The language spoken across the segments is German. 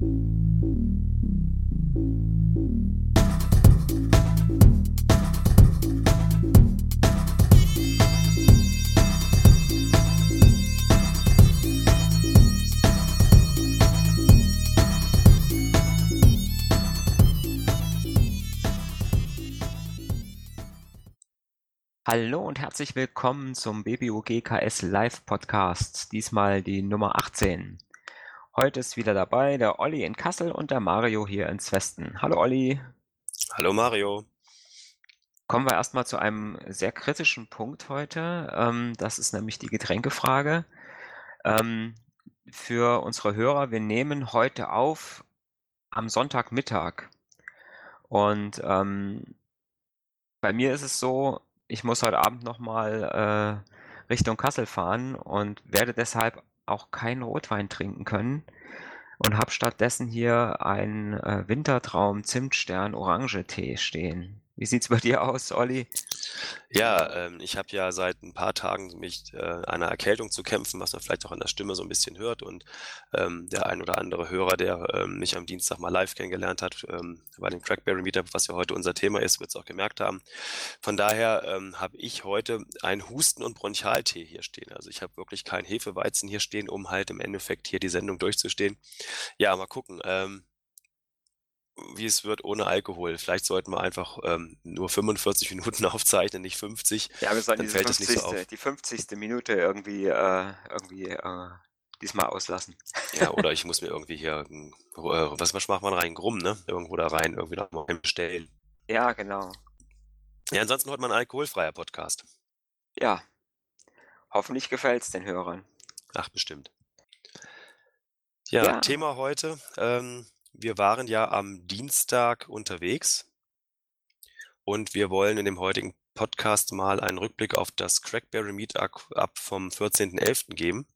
Hallo und herzlich willkommen zum BBUGKS Live Podcast, diesmal die Nummer 18. Heute ist wieder dabei der Olli in Kassel und der Mario hier ins Westen. Hallo Olli. Hallo Mario. Kommen wir erstmal zu einem sehr kritischen Punkt heute. Ähm, das ist nämlich die Getränkefrage. Ähm, für unsere Hörer, wir nehmen heute auf am Sonntagmittag. Und ähm, bei mir ist es so, ich muss heute Abend nochmal äh, Richtung Kassel fahren und werde deshalb auch keinen Rotwein trinken können und habe stattdessen hier einen äh, Wintertraum Zimtstern Orange Tee stehen. Wie sieht's bei dir aus, Olli? Ja, ähm, ich habe ja seit ein paar Tagen mich äh, einer Erkältung zu kämpfen, was man vielleicht auch an der Stimme so ein bisschen hört. Und ähm, der ein oder andere Hörer, der ähm, mich am Dienstag mal live kennengelernt hat, ähm, bei dem Crackberry Meetup, was ja heute unser Thema ist, wird es auch gemerkt haben. Von daher ähm, habe ich heute einen Husten- und Bronchialtee hier stehen. Also ich habe wirklich keinen Hefeweizen hier stehen, um halt im Endeffekt hier die Sendung durchzustehen. Ja, mal gucken. Wie es wird ohne Alkohol. Vielleicht sollten wir einfach ähm, nur 45 Minuten aufzeichnen, nicht 50. Ja, wir sollten Dann fällt 50. nicht so auf. die 50. Minute irgendwie, äh, irgendwie äh, diesmal auslassen. Ja, oder ich muss mir irgendwie hier, äh, was, was macht man rein? Grumm, ne? Irgendwo da rein, irgendwie noch mal bestellen. Ja, genau. Ja, ansonsten heute mal ein alkoholfreier Podcast. Ja. Hoffentlich gefällt es den Hörern. Ach, bestimmt. Ja, ja. Thema heute. Ähm, wir waren ja am Dienstag unterwegs und wir wollen in dem heutigen Podcast mal einen Rückblick auf das Crackberry Meetup vom 14.11. geben,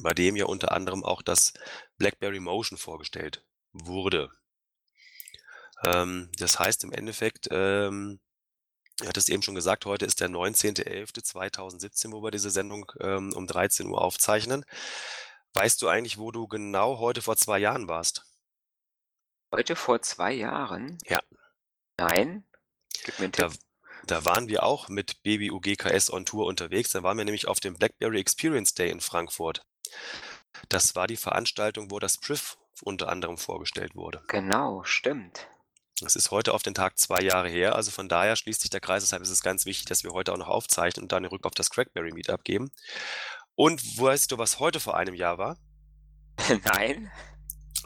bei dem ja unter anderem auch das BlackBerry Motion vorgestellt wurde. Ähm, das heißt im Endeffekt, ähm, er hat es eben schon gesagt, heute ist der 19.11.2017, wo wir diese Sendung ähm, um 13 Uhr aufzeichnen. Weißt du eigentlich, wo du genau heute vor zwei Jahren warst? Heute vor zwei Jahren? Ja. Nein? Gib mir einen Da, da waren wir auch mit Baby UGKS on Tour unterwegs. Da waren wir nämlich auf dem BlackBerry Experience Day in Frankfurt. Das war die Veranstaltung, wo das Priv unter anderem vorgestellt wurde. Genau, stimmt. Das ist heute auf den Tag zwei Jahre her. Also von daher schließt sich der Kreis. Deshalb ist es ganz wichtig, dass wir heute auch noch aufzeichnen und dann den Rück auf das Crackberry Meetup geben. Und weißt du, was heute vor einem Jahr war? Nein.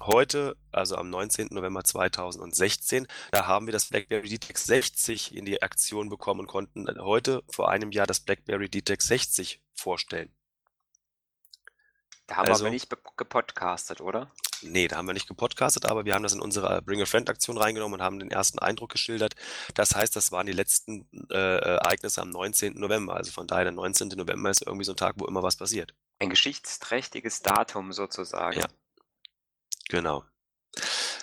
Heute, also am 19. November 2016, da haben wir das BlackBerry DTEX 60 in die Aktion bekommen und konnten heute vor einem Jahr das BlackBerry DTEX 60 vorstellen. Da haben also, wir nicht gepodcastet, oder? Nee, da haben wir nicht gepodcastet, aber wir haben das in unsere Bring a Friend Aktion reingenommen und haben den ersten Eindruck geschildert. Das heißt, das waren die letzten äh, Ereignisse am 19. November. Also von daher, der 19. November ist irgendwie so ein Tag, wo immer was passiert. Ein geschichtsträchtiges Datum sozusagen. Ja, Genau.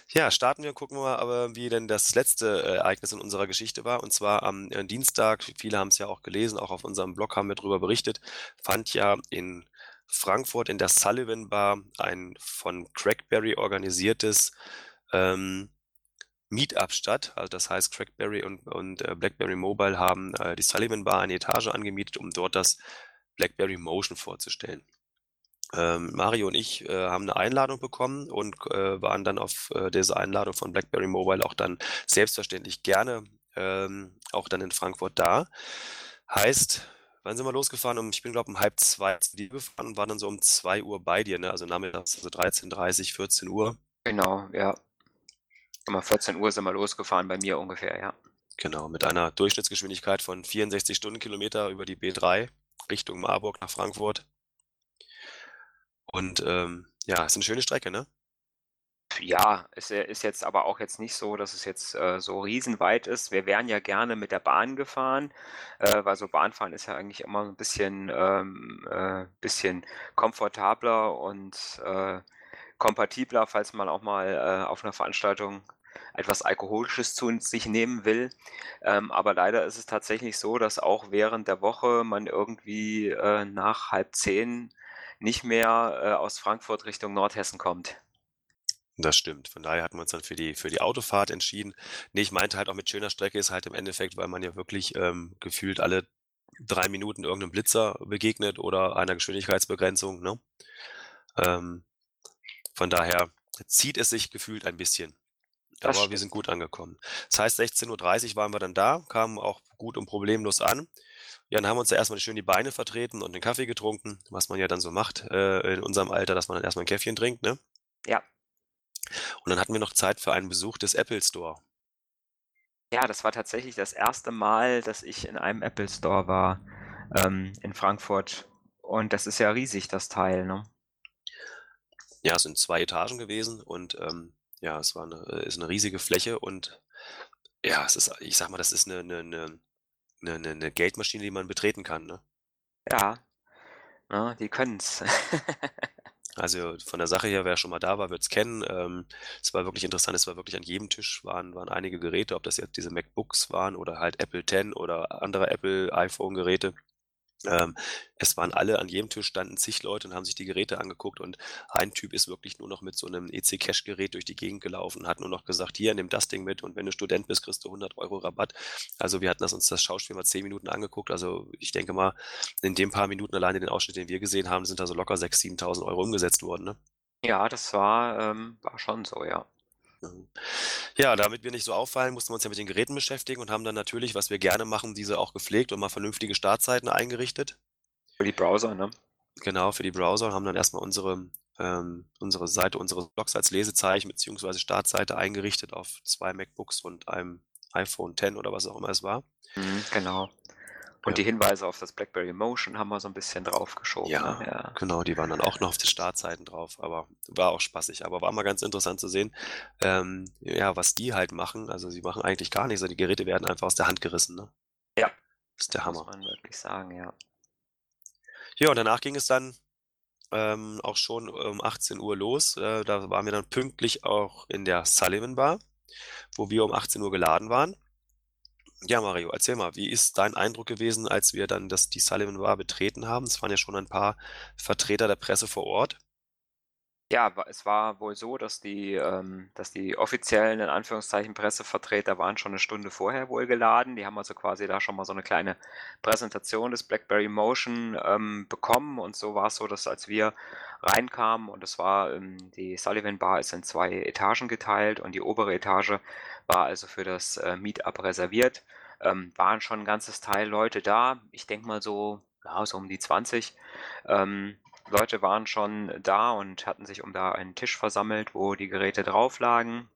Ja, starten wir und gucken wir aber, wie denn das letzte äh, Ereignis in unserer Geschichte war. Und zwar am äh, Dienstag, viele haben es ja auch gelesen, auch auf unserem Blog haben wir darüber berichtet, fand ja in Frankfurt in der Sullivan Bar ein von Crackberry organisiertes ähm, Meetup statt. Also das heißt, Crackberry und, und äh, BlackBerry Mobile haben äh, die Sullivan Bar eine Etage angemietet, um dort das BlackBerry Motion vorzustellen. Ähm, Mario und ich äh, haben eine Einladung bekommen und äh, waren dann auf äh, diese Einladung von BlackBerry Mobile auch dann selbstverständlich gerne ähm, auch dann in Frankfurt da. Heißt, wann sind wir losgefahren? Um, ich bin glaube um halb zwei zu dir gefahren und war dann so um zwei Uhr bei dir, ne? Also nachmittags, also 13.30, 14 Uhr. Genau, ja. Um 14 Uhr sind wir losgefahren, bei mir ungefähr, ja. Genau, mit einer Durchschnittsgeschwindigkeit von 64 Stundenkilometer über die B3 Richtung Marburg nach Frankfurt. Und ähm, ja, ist eine schöne Strecke, ne? Ja, es ist jetzt aber auch jetzt nicht so, dass es jetzt äh, so riesenweit ist. Wir wären ja gerne mit der Bahn gefahren, äh, weil so Bahnfahren ist ja eigentlich immer ein bisschen, ähm, äh, bisschen komfortabler und äh, kompatibler, falls man auch mal äh, auf einer Veranstaltung etwas Alkoholisches zu sich nehmen will. Ähm, aber leider ist es tatsächlich so, dass auch während der Woche man irgendwie äh, nach halb zehn nicht mehr äh, aus Frankfurt Richtung Nordhessen kommt. Das stimmt. Von daher hatten wir uns dann für die für die Autofahrt entschieden. Ne, ich meinte halt auch mit schöner Strecke ist halt im Endeffekt, weil man ja wirklich, ähm, gefühlt alle 3 Minuten irgend 'nem Blitzer begegnet oder einer Geschwindigkeitsbegrenzung, ne? Ähm, von daher zieht es sich gefühlt ein bisschen. Das Aber wir sind stimmt. gut angekommen. Das heißt, 16:30 waren wir dann da, kamen auch gut und problemlos an. Ja, dann haben wir uns da erst mal schön die Beine vertreten und 'nen Kaffee getrunken, was man ja dann so macht, äh, in unserem Alter, dass man dann erst mal 'n Käffchen trinkt, ne? Ja. Und dann hatten wir noch Zeit für einen Besuch des Apple Store. Ja, das war tatsächlich das erste Mal, dass ich in einem Apple Store war, ähm, in Frankfurt. Und das ist ja riesig, das Teil, ne? Ja, es sind 2 Etagen gewesen und, ähm, ja, es war 'ne äh, ist 'ne riesige Fläche und ja, es ist ich sage mal, das ist 'ne 'ne 'ne 'ne 'ne 'ne Geldmaschine, die man betreten kann, ne? Ja, ne, die können's. Also, von der Sache her, wer schon mal da war, wird's kennen. Ähm, es war wirklich interessant. Es war wirklich an jedem Tisch waren waren einige Geräte, ob das jetzt diese MacBooks waren oder halt Apple X oder andere Apple iPhone-Geräte. Ähm, es waren alle an jedem Tisch standen zig Leute und haben sich die Geräte angeguckt und ein Typ ist wirklich nur noch mit so 'nem EC-Cash-Gerät durch die Gegend gelaufen und hat nur noch gesagt: „Hier, nimm das Ding mit und wenn du Student bist, kriegst du 100 € Rabatt.“ Also, wir hatten das uns das Schauspiel mal 10 Minuten angeguckt. Also, ich denke mal, in den paar Minuten alleine den Ausschnitt, den wir gesehen haben, sind da so locker 6.000, 7.000 € umgesetzt worden, ne? Ja, das war ähm, war schon so, ja. Mhm. Ja, damit wir nicht so auffallen, mussten wir uns ja mit den Geräten beschäftigen und haben dann natürlich, was wir gerne machen, diese auch gepflegt und mal vernünftige Startzeiten eingerichtet. Für die Browser, ne? Genau, für die Browser, haben dann erst mal unsere ähm, unsere Seite unseres Blogs als Lesezeichen beziehungsweise Startseite eingerichtet auf 2 MacBooks und einem iPhone X oder was auch immer es war. Mhm, genau. Und Ja. die Hinweise auf das BlackBerry Motion haben wir so 'n bisschen draufgeschoben, Ja, ne? Ja. genau, die waren dann auch noch auf den Startseiten drauf, aber war auch spaßig. Aber war mal ganz interessant zu sehen, ähm, ja, was die halt machen. Also, sie machen eigentlich gar nichts, die Geräte werden einfach aus der Hand gerissen, ne? Ja. Ist der Muss Hammer. man wirklich sagen, ja. Ja, und danach ging es dann, ähm, auch schon um 18:00 los. Äh, da waren wir dann pünktlich auch in der Sullivan Bar, wo wir um 18:00 geladen waren. Ja, Mario, erzähl mal, wie ist dein Eindruck gewesen, als wir dann das die Sullivan Bar betreten haben? Es waren ja schon ein paar Vertreter der Presse vor Ort. Ja, es war wohl so, dass die ähm, dass die offiziellen, in Anführungszeichen, Pressevertreter waren schon 'ne Stunde vorher wohl geladen. Die haben also quasi da schon mal so 'ne kleine Präsentation des BlackBerry Motion, ähm, bekommen. Und so war's so, dass als wir reinkamen und es war ähm, die Sullivan Bar ist in 2 Etagen geteilt und die obere Etage war also für das, äh, Meet-up reserviert. Ähm, waren schon 'n ganzes Teil Leute da. Ich denke mal so ja, so um die 20, ähm, Leute waren schon da und hatten sich um da einen Tisch versammelt, wo die Geräte drauf lagen.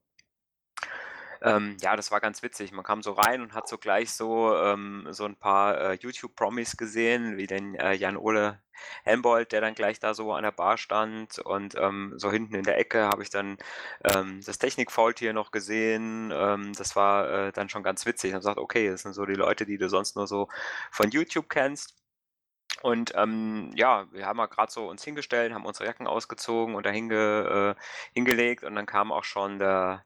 Ähm, ja, das war ganz witzig. Man kam so rein und hat so gleich so ähm, so 'n paar, äh, YouTube-Promis gesehen, wie den, äh, Jan-Ole Helmbold, der dann gleich da so an der Bar stand. Und, ähm, so hinten in der Ecke habe ich dann, ähm, das Technik-Faultier noch gesehen. Ähm, das war, äh, dann schon ganz witzig. Ich habe gesagt: „Okay, das sind so die Leute, die du sonst nur so von YouTube kennst.“ Und, ähm, ja, wir haben mal grad so uns hingestellt, haben unsere Jacken ausgezogen und da hinge äh, hingelegt und dann kam auch schon der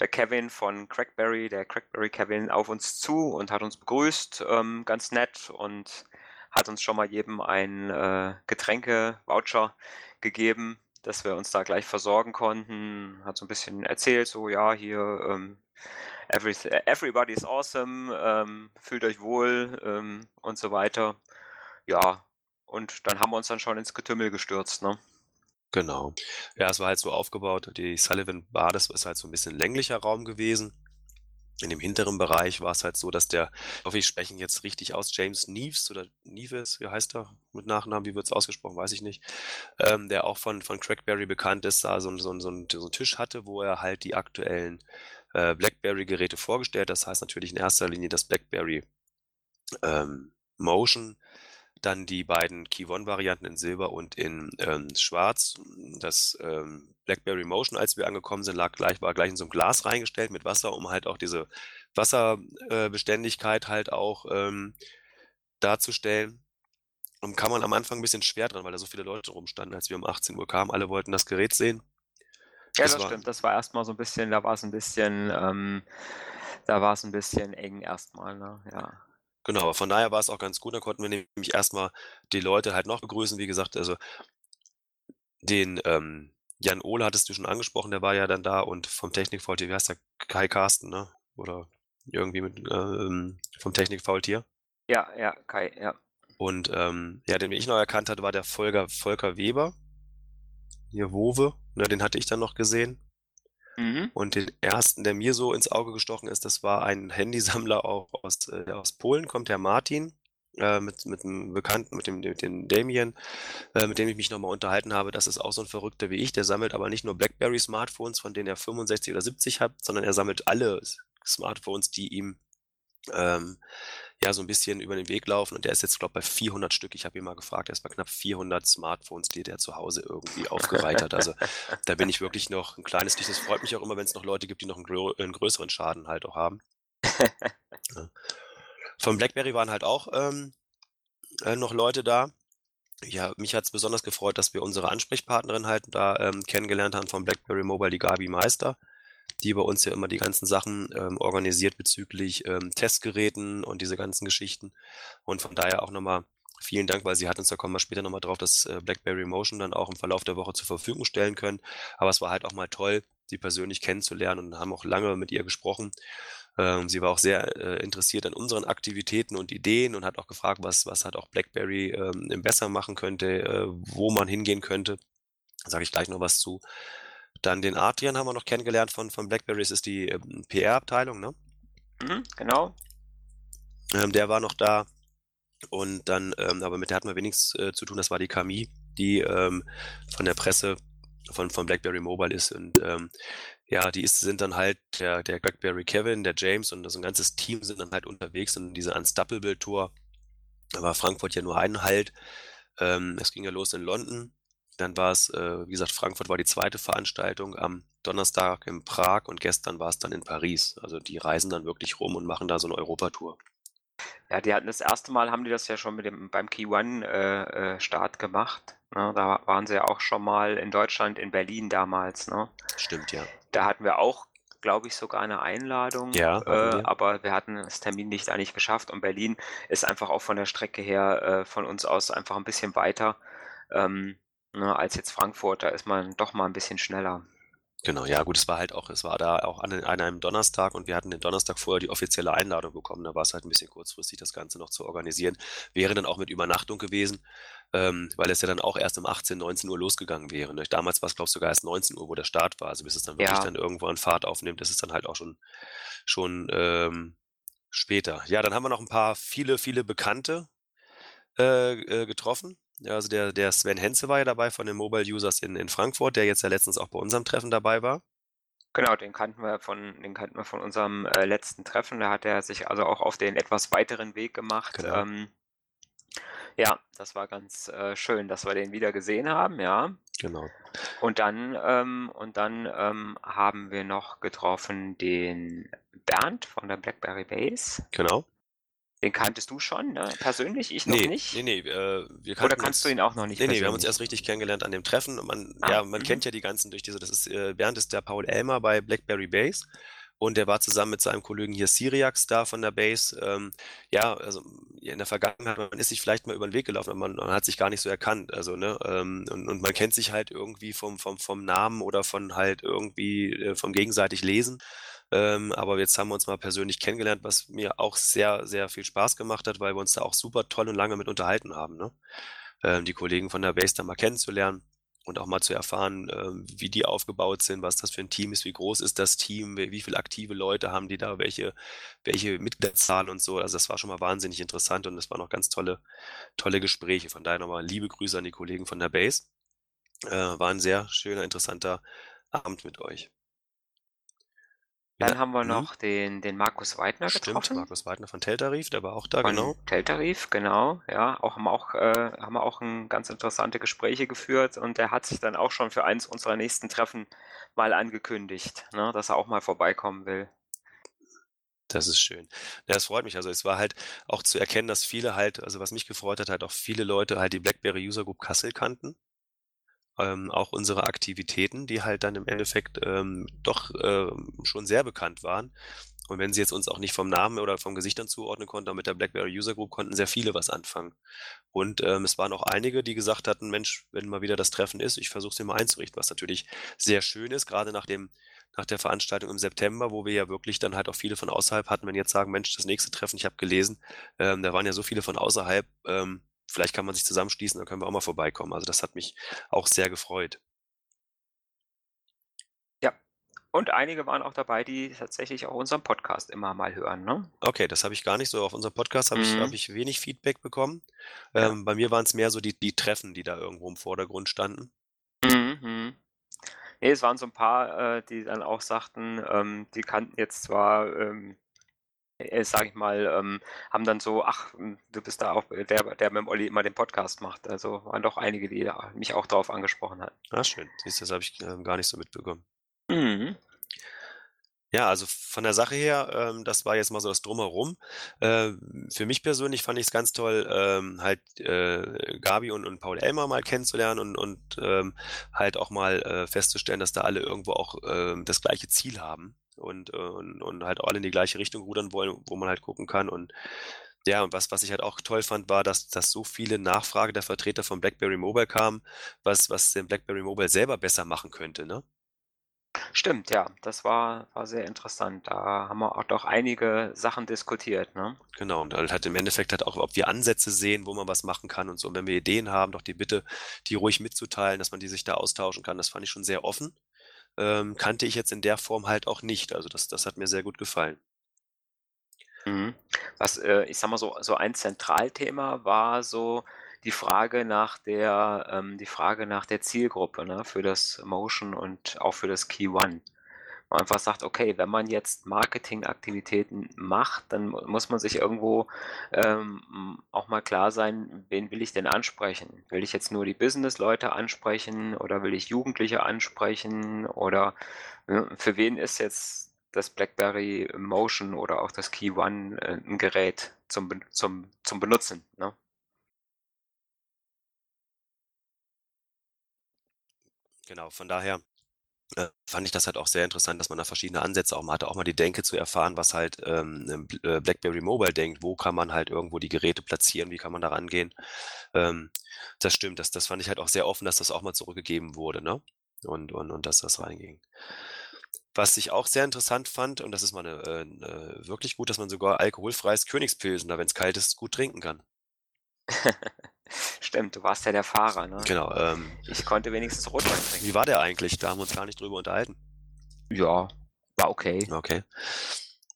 der Kevin von Crackberry, der Crackberry Kevin, auf uns zu und hat uns begrüßt, ähm, ganz nett und hat uns schon mal jedem einen, äh, Getränke-Voucher gegeben, dass wir uns da gleich versorgen konnten. Hat so 'n bisschen erzählt, so: „Ja, hier, ähm, everybody is awesome, ähm, fühlt euch wohl“, ähm, und so weiter. Ja, und dann haben wir uns dann schon ins Getümmel gestürzt, ne? Genau. Ja, es war halt so aufgebaut, die Sullivan Bar, das ist halt so 'n bisschen länglicher Raum gewesen. In dem hinteren Bereich war's halt so, dass der ich hoffe, ich spreche ihn jetzt richtig aus, James Neves oder Neves, wie heißt er mit Nachnamen? Wie wird's ausgesprochen? Weiß ich nicht. Ähm, der auch von von Crackberry bekannt ist, da so so so so 'n Tisch hatte, wo er halt die aktuellen, äh, BlackBerry-Geräte vorgestellt Das heißt natürlich in erster Linie das BlackBerry, ähm, Motion, dann die beiden Key-One-Varianten in Silber und in, ähm, Schwarz. Das, ähm, BlackBerry Motion, als wir angekommen sind, lag gleich war gleich in so 'n Glas reingestellt mit Wasser, um halt auch diese Wasser äh, halt auch, ähm, darzustellen. Und kam man am Anfang 'n bisschen schwer dran, weil da so viele Leute rumstanden, als wir um 18:00 kamen. Alle wollten das Gerät sehen. Ja, Es das war stimmt. Das war erst mal so 'n bisschen da war's 'n bisschen ähm, da war's 'n bisschen eng erst mal, ne? Ja. Genau, aber von daher war's auch ganz gut. Da konnten wir nämlich erst mal die Leute halt noch begrüßen. Wie gesagt, also den, ähm, Jan Ohle hattest du schon angesprochen, der war ja dann da und vom Technikfaultier, wie heißt der? Kai Carsten, ne? Oder irgendwie mit ähm, vom Technikfaultier. Ja, ja, Kai, ja. Und ähm, ja, den ich noch erkannt hatte, war der Volker, Volker Weber. Hier Wowe, ne, den hatte ich dann noch gesehen. Mhm. Und den ersten, der mir so ins Auge gestochen ist, das war ein Handysammler auch aus, äh, aus Polen, kommt der Martin, äh, mit, mit einem Bekannten, mit dem, mit dem Damien, äh, mit dem ich mich nochmal unterhalten habe. Das ist auch so ein Verrückter wie ich. Der sammelt aber nicht nur BlackBerry-Smartphones, von denen er 65 oder 70 hat, sondern er sammelt alle Smartphones, die ihm ähm, ja so ein bisschen über den Weg laufen. Und der ist jetzt, glaube ich, bei 400 Stück. Ich habe ihn mal gefragt, er ist bei knapp 400 Smartphones, die der zu Hause irgendwie aufgereiht hat. Also da bin ich wirklich noch ein kleines Licht. Es freut mich auch immer, wenn es noch Leute gibt, die noch einen, grö einen größeren Schaden halt auch haben. ja. Von BlackBerry waren halt auch ähm, äh, noch Leute da. Ja, mich hat es besonders gefreut, dass wir unsere Ansprechpartnerin halt da ähm, kennengelernt haben von BlackBerry Mobile, die Gabi Meister die bei uns ja immer die ganzen Sachen ähm, organisiert bezüglich ähm, Testgeräten und diese ganzen Geschichten. Und von daher auch nochmal vielen Dank, weil sie hat uns, da kommen wir später nochmal drauf, das äh, BlackBerry Motion dann auch im Verlauf der Woche zur Verfügung stellen können. Aber es war halt auch mal toll, sie persönlich kennenzulernen und haben auch lange mit ihr gesprochen. Ähm, sie war auch sehr äh, interessiert an unseren Aktivitäten und Ideen und hat auch gefragt, was, was halt auch BlackBerry ähm, besser machen könnte, äh, wo man hingehen könnte. Da sage ich gleich noch was zu. Dann den Adrian haben wir noch kennengelernt von, von BlackBerry. Das ist die ähm, PR-Abteilung, ne? Mhm, genau. Ähm, der war noch da. Und dann, ähm, aber mit der hatten wir wenigstens äh, zu tun, das war die Camille, die ähm, von der Presse von, von BlackBerry Mobile ist. Und ähm, ja, die ist, sind dann halt der, der BlackBerry Kevin, der James und das ein ganzes Team sind dann halt unterwegs in diese Unstoppable Tour. Da war Frankfurt ja nur ein Halt. Ähm, es ging ja los in London dann war es, äh, wie gesagt, Frankfurt war die zweite Veranstaltung am Donnerstag in Prag und gestern war es dann in Paris. Also die reisen dann wirklich rum und machen da so eine Europatour. Ja, die hatten das erste Mal, haben die das ja schon mit dem, beim Key One äh, äh, Start gemacht. Ne? Da waren sie ja auch schon mal in Deutschland, in Berlin damals. Ne? Stimmt, ja. Da hatten wir auch, glaube ich, sogar eine Einladung. Ja, äh, aber wir hatten das Termin nicht eigentlich geschafft und Berlin ist einfach auch von der Strecke her äh, von uns aus einfach ein bisschen weiter. Ähm, ne, als jetzt Frankfurt. Da ist man doch mal ein bisschen schneller. Genau, ja gut, es war halt auch, es war da auch an, an einem Donnerstag und wir hatten den Donnerstag vorher die offizielle Einladung bekommen. Da war es halt ein bisschen kurzfristig, das Ganze noch zu organisieren. Wäre dann auch mit Übernachtung gewesen, ähm, weil es ja dann auch erst um 18, 19 Uhr losgegangen wäre. Ne? Damals war es, glaube ich, sogar erst 19 Uhr, wo der Start war. Also bis es dann wirklich Ja. dann irgendwo an Fahrt aufnimmt, das ist dann halt auch schon, schon ähm, später. Ja, dann haben wir noch ein paar, viele, viele Bekannte äh, äh, getroffen. Ja, also der, der Sven Henze war ja dabei von den Mobile Users in, in Frankfurt, der jetzt ja letztens auch bei unserem Treffen dabei war. Genau, den kannten wir von, den kannten wir von unserem äh, letzten Treffen. Da hat er sich also auch auf den etwas weiteren Weg gemacht. Genau. Ähm, ja, das war ganz äh, schön, dass wir den wieder gesehen haben, ja. Genau. Und dann, ähm, und dann ähm, haben wir noch getroffen den Bernd von der Blackberry Base. Genau. Den kanntest du schon, ne? persönlich, ich noch Nee, nicht. nee, nee, äh, wir Oder kannten kannst uns, du ihn auch noch nicht nee, nee, wir haben uns erst richtig kennengelernt an dem Treffen. Man, Ah, ja, man mhm. kennt ja die ganzen durch diese, das ist, äh, Bernd ist der Paul Elmer bei BlackBerry Base. Und der war zusammen mit seinem Kollegen hier Syriax da von der Base. Ähm, ja, also in der Vergangenheit, man ist sich vielleicht mal über den Weg gelaufen, aber man, man hat sich gar nicht so erkannt. Also, ne, ähm, und, und man kennt sich halt irgendwie vom, vom, vom Namen oder von halt irgendwie äh, vom gegenseitig Lesen. Ähm, aber jetzt haben wir uns mal persönlich kennengelernt, was mir auch sehr, sehr viel Spaß gemacht hat, weil wir uns da auch super toll und lange mit unterhalten haben. Ne? Ähm, die Kollegen von der Base da mal kennenzulernen und auch mal zu erfahren, ähm, wie die aufgebaut sind, was das für ein Team ist, wie groß ist das Team, wie, wie viele aktive Leute haben die da, welche, welche Mitgliederzahl und so. Also das war schon mal wahnsinnig interessant und das waren auch ganz tolle, tolle Gespräche. Von daher nochmal liebe Grüße an die Kollegen von der Base. Äh, war ein sehr schöner, interessanter Abend mit euch. Dann Ja, haben wir mhm. noch den, den Markus Weidner Stimmt, getroffen. Markus Weidner von Teltarif, der war auch da, Von genau. Teltarif, genau, ja. Auch haben wir auch, äh, haben wir auch ein, ganz interessante Gespräche geführt und der hat sich dann auch schon für eins unserer nächsten Treffen mal angekündigt, ne, dass er auch mal vorbeikommen will. Das ist schön. Ja, das freut mich. Also es war halt auch zu erkennen, dass viele halt, also was mich gefreut hat, halt auch viele Leute halt die BlackBerry User Group Kassel kannten. Ähm, auch unsere Aktivitäten, die halt dann im Endeffekt ähm, doch ähm, schon sehr bekannt waren. Und wenn sie jetzt uns auch nicht vom Namen oder vom Gesichtern zuordnen konnten, aber mit der BlackBerry User Group konnten sehr viele was anfangen. Und ähm, es waren auch einige, die gesagt hatten, Mensch, wenn mal wieder das Treffen ist, ich versuche es mal einzurichten, was natürlich sehr schön ist, gerade nach dem nach der Veranstaltung im September, wo wir ja wirklich dann halt auch viele von außerhalb hatten, wenn jetzt sagen, Mensch, das nächste Treffen, ich habe gelesen, ähm, da waren ja so viele von außerhalb, ähm, vielleicht kann man sich zusammenschließen, dann können wir auch mal vorbeikommen. Also das hat mich auch sehr gefreut. Ja, und einige waren auch dabei, die tatsächlich auch unseren Podcast immer mal hören, ne? Okay, das habe ich gar nicht so. Auf unserem Podcast habe ich, Mhm. habe ich wenig Feedback bekommen. Ja. Ähm, bei mir waren es mehr so die, die Treffen, die da irgendwo im Vordergrund standen. Mhm, mhm. Ne, es waren so ein paar, äh, die dann auch sagten, ähm, die kannten jetzt zwar, ähm, äh, sage ich mal, ähm, haben dann so: „Ach, hm, du bist da auch der, der mit dem Olli immer den Podcast macht.“ Also, waren doch einige, die da mich auch drauf angesprochen hatten. Ah, schön. Siehst das habe ich ähm, gar nicht so mitbekommen. Mhm. Ja, also von der Sache her, ähm, das war jetzt mal so das Drumherum. Ähm, für mich persönlich fand ich es ganz toll, ähm, halt äh, Gabi und, und Paul Elmer mal kennenzulernen und, und ähm, halt auch mal äh, festzustellen, dass da alle irgendwo auch ähm, das gleiche Ziel haben und, äh, und, und halt alle in die gleiche Richtung rudern wollen, wo man halt gucken kann. Und ja, und was, was ich halt auch toll fand, war, dass, dass so viele Nachfrage der Vertreter von BlackBerry Mobile kamen, was, was den BlackBerry Mobile selber besser machen könnte, ne? Stimmt, ja, das war war sehr interessant. Da haben wir auch doch einige Sachen diskutiert, ne? Genau, und halt im Endeffekt halt auch, ob wir Ansätze sehen, wo man was machen kann und so. Und wenn wir Ideen haben, doch die Bitte, die ruhig mitzuteilen, dass man die sich da austauschen kann. Das fand ich schon sehr offen. Ähm, kannte ich jetzt in der Form halt auch nicht. Also das, das hat mir sehr gut gefallen. Mhm. Was, äh, ich sage mal so so ein Zentralthema war so die Frage nach der ähm, die Frage nach der Zielgruppe, ne, für das Motion und auch für das Key One. Man einfach sagt: „Okay, wenn man jetzt Marketingaktivitäten macht, dann mu muss man sich irgendwo, ähm, hm, auch mal klar sein, wen will ich denn ansprechen? Will ich jetzt nur die Businessleute ansprechen oder will ich Jugendliche ansprechen oder, ne, für wen ist jetzt das BlackBerry Motion oder auch das Key One, äh, 'n Gerät zum zum zum Benutzen“, ne? Genau, von daher äh, fand ich das halt auch sehr interessant, dass man da verschiedene Ansätze auch mal hatte, auch mal die Denke zu erfahren, was halt ähm, äh, BlackBerry Mobile denkt, wo kann man halt irgendwo die Geräte platzieren, wie kann man da rangehen. Ähm, das stimmt, das, das fand ich halt auch sehr offen, dass das auch mal zurückgegeben wurde, ne? Und, und, und dass das reinging. Was ich auch sehr interessant fand, und das ist mal eine, äh, äh, wirklich gut, dass man sogar alkoholfreies Königspilsen, da wenn es kalt ist, gut trinken kann. Stimmt, du warst ja der Fahrer, ne? Genau. Ähm, Ich konnte wenigstens Rotwein trinken. wie war der eigentlich? Da haben wir uns gar nicht drüber unterhalten. Ja, war okay. Okay.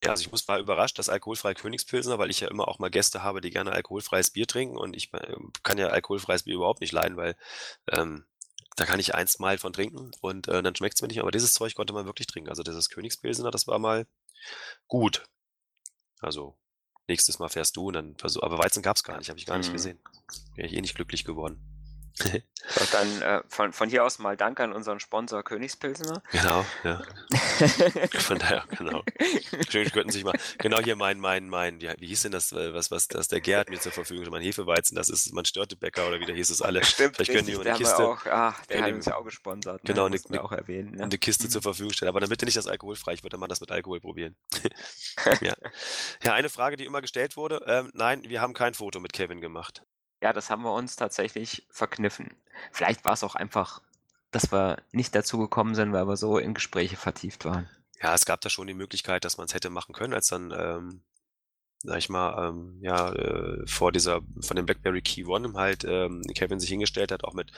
Ja, also ich muss war überrascht, dass alkoholfreie Königspilsner, weil ich ja immer auch mal Gäste habe, die gerne alkoholfreies Bier trinken und ich äh, kann ja alkoholfreies Bier überhaupt nicht leiden, weil ähm, da kann ich eins mal von trinken und äh, dann schmeckt es mir nicht, aber dieses Zeug konnte man wirklich trinken. Also dieses Königspilsener, das war mal gut. Also nächstes Mal fährst du und dann versuch, aber Weizen gab es gar nicht, habe ich gar nicht Mhm. gesehen. Wäre ich eh nicht glücklich geworden. So, dann äh, von, von hier aus mal Danke an unseren Sponsor Königspilsener. Genau, ja. Von daher, genau. Schön, könnten sich mal, genau hier mein, mein, mein, wie, wie hieß denn das, äh, was, was, das der Gerd mir zur Verfügung stellt, mein Hefeweizen, das ist mein Störtebäcker oder wie der hieß es alle. Stimmt, Vielleicht können die eine Kiste, auch, ah, der hat uns ja auch gesponsert. Genau, ne? wir ne- auch erwähnen. Ne? eine Kiste Mhm. zur Verfügung stellen. Aber bitte nicht das alkoholfrei, ich würde mal das mit Alkohol probieren. ja. ja, eine Frage, die immer gestellt wurde, ähm, nein, wir haben kein Foto mit Kevin gemacht. Ja, das haben wir uns tatsächlich verkniffen. Vielleicht war es auch einfach, dass wir nicht dazu gekommen sind, weil wir so in Gespräche vertieft waren. Ja, es gab da schon die Möglichkeit, dass man es hätte machen können, als dann, ähm, sag ich mal, ähm, ja, äh, vor dieser, von dem BlackBerry Key One halt ähm, Kevin sich hingestellt hat, auch mit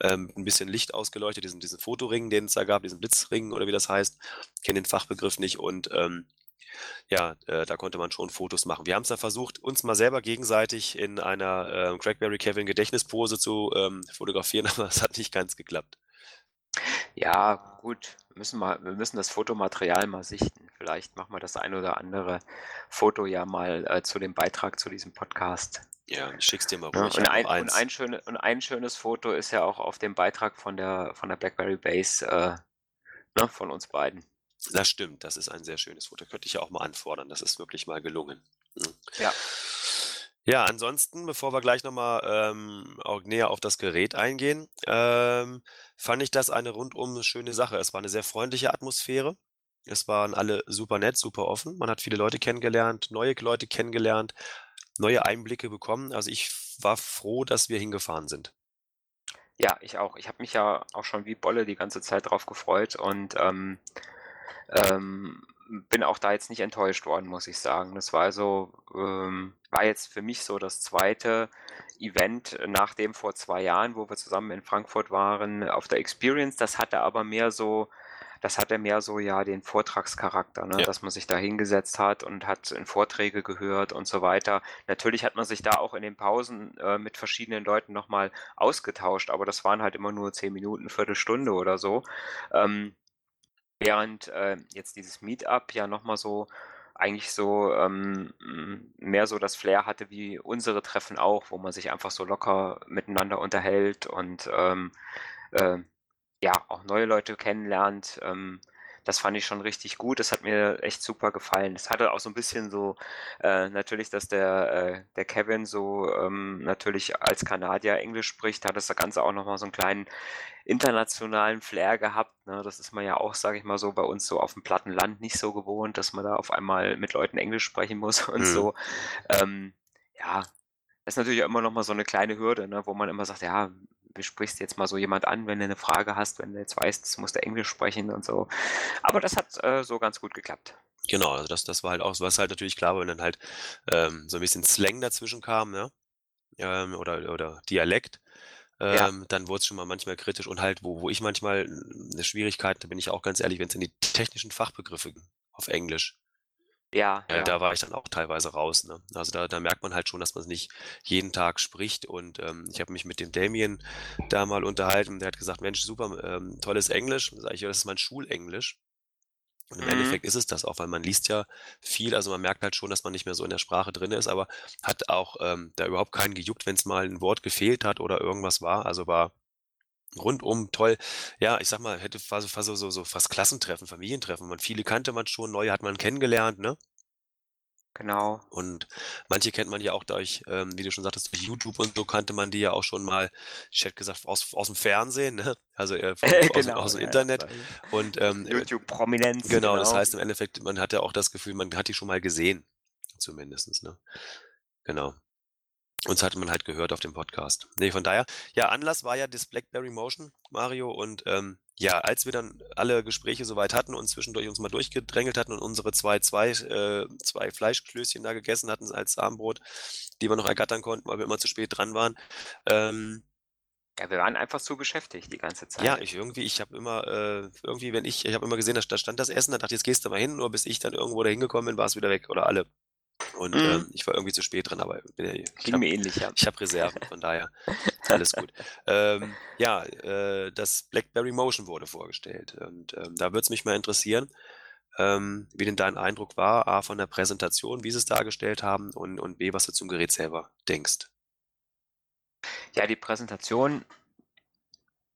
ähm, ein bisschen Licht ausgeleuchtet, diesen, diesen Fotoring, den es da gab, diesen Blitzring oder wie das heißt, kenne den Fachbegriff nicht und ähm, ja, äh, da konnte man schon Fotos machen. Wir haben es dann versucht, uns mal selber gegenseitig in einer ähm, Crackberry Kevin Gedächtnispose zu ähm, fotografieren, aber es hat nicht ganz geklappt. Ja, gut, müssen wir, wir müssen das Fotomaterial mal sichten. Vielleicht machen wir das ein oder andere Foto ja mal äh, zu dem Beitrag zu diesem Podcast. Ja, schick's dir mal Ja, ruhig. und, ich hab ein, und, ein schöne, und ein schönes Foto ist ja auch auf dem Beitrag von der, von der BlackBerry Base äh, ne, von uns beiden. Das stimmt, das ist ein sehr schönes Foto. Könnte ich ja auch mal anfordern. Das ist wirklich mal gelungen. Mhm. Ja. Ja, ansonsten, bevor wir gleich nochmal ähm, auch näher auf das Gerät eingehen, ähm, fand ich das eine rundum schöne Sache. Es war eine sehr freundliche Atmosphäre. Es waren alle super nett, super offen. Man hat viele Leute kennengelernt, neue Leute kennengelernt, neue Einblicke bekommen. Also ich war froh, dass wir hingefahren sind. Ja, ich auch. Ich habe mich ja auch schon wie Bolle die ganze Zeit drauf gefreut und ähm, ähm, bin auch da jetzt nicht enttäuscht worden, muss ich sagen. Das war also, ähm, war jetzt für mich so das zweite Event nach dem vor zwei Jahren, wo wir zusammen in Frankfurt waren, auf der Experience. Das hatte aber mehr so, das hatte mehr so ja den Vortragscharakter, ne? Ja. dass man sich da hingesetzt hat und hat in Vorträge gehört und so weiter. Natürlich hat man sich da auch in den Pausen äh, mit verschiedenen Leuten nochmal ausgetauscht, aber das waren halt immer nur zehn Minuten, Viertelstunde oder so. Ähm, während äh, jetzt dieses Meetup ja nochmal so eigentlich so ähm, mehr so das Flair hatte wie unsere Treffen auch, wo man sich einfach so locker miteinander unterhält und ähm, äh, ja, auch neue Leute kennenlernt. Ähm, das fand ich schon richtig gut. Das hat mir echt super gefallen. Es hatte auch so ein bisschen so, äh, natürlich, dass der, äh, der Kevin so ähm, natürlich als Kanadier Englisch spricht, hat das Ganze auch nochmal so einen kleinen internationalen Flair gehabt. Ne? Das ist man ja auch, sage ich mal so, bei uns so auf dem platten Land nicht so gewohnt, dass man da auf einmal mit Leuten Englisch sprechen muss und Mhm. so. Ähm, ja, das ist natürlich immer noch mal so eine kleine Hürde, ne, wo man immer sagt, ja, wie sprichst jetzt mal so jemand an, wenn du eine Frage hast, wenn du jetzt weißt, du musst Englisch sprechen und so. Aber das hat äh, so ganz gut geklappt. Genau, also das, das war halt auch, was halt natürlich klar war, wenn dann halt ähm, so ein bisschen Slang dazwischen kam, ne? Ähm, oder, oder Dialekt, Ja. ähm, dann wurde es schon mal manchmal kritisch und halt, wo, wo ich manchmal eine Schwierigkeit, da bin ich auch ganz ehrlich, wenn es in die technischen Fachbegriffe auf Englisch, Ja, äh, ja. da war ich dann auch teilweise raus. Ne? Also da, da merkt man halt schon, dass man es nicht jeden Tag spricht. Und ähm, ich habe mich mit dem Damien da mal unterhalten. Der hat gesagt, Mensch, super, ähm, tolles Englisch. Und sage ich, ja, das ist mein Schulenglisch. Und im Mhm. Endeffekt ist es das auch, weil man liest ja viel, also man merkt halt schon, dass man nicht mehr so in der Sprache drin ist, aber hat auch ähm, da überhaupt keinen gejuckt, wenn es mal ein Wort gefehlt hat oder irgendwas war. Also war rundum toll. Ja, ich sag mal, hätte fast, fast so, so, so fast Klassentreffen, Familientreffen. Man, viele kannte man schon, neue hat man kennengelernt, ne? Genau. Und manche kennt man ja auch durch, ähm, wie du schon sagtest, durch YouTube und so kannte man die ja auch schon mal, ich hätte gesagt, aus, aus dem Fernsehen, ne? Also äh, von, aus, dem- genau. aus dem ja, Internet. Und ähm, YouTube-Prominenz. genau, das heißt im Endeffekt, man hat ja auch das Gefühl, man hat die schon mal gesehen, zumindestens, ne? Genau. Uns hatte man halt gehört auf dem Podcast. Nee, von daher, ja, Anlass war ja das Blackberry Motion, Mario. Und ähm, ja, als wir dann alle Gespräche soweit hatten und zwischendurch uns mal durchgedrängelt hatten und unsere zwei, zwei, äh, zwei Fleischklößchen da gegessen hatten als Abendbrot, die wir noch ergattern konnten, weil wir immer zu spät dran waren. Ähm, Ja, wir waren einfach zu beschäftigt die ganze Zeit. ja, ich irgendwie, ich habe immer, äh, irgendwie, wenn ich, ich habe immer gesehen, da, da stand das Essen, da dachte ich, jetzt gehst du mal hin, nur bis ich dann irgendwo da hingekommen bin, war es wieder weg oder alle. Und Mhm. ähm, ich war irgendwie zu spät dran, aber bin ja, ich hab, ähnlich, ja. ich habe Reserven, von daher alles gut. ähm, ja, äh, das BlackBerry Motion wurde vorgestellt. Und ähm, da würde es mich mal interessieren, ähm, wie denn dein Eindruck war, A, von der Präsentation, wie sie es dargestellt haben und, und B, was du zum Gerät selber denkst. Ja, die Präsentation,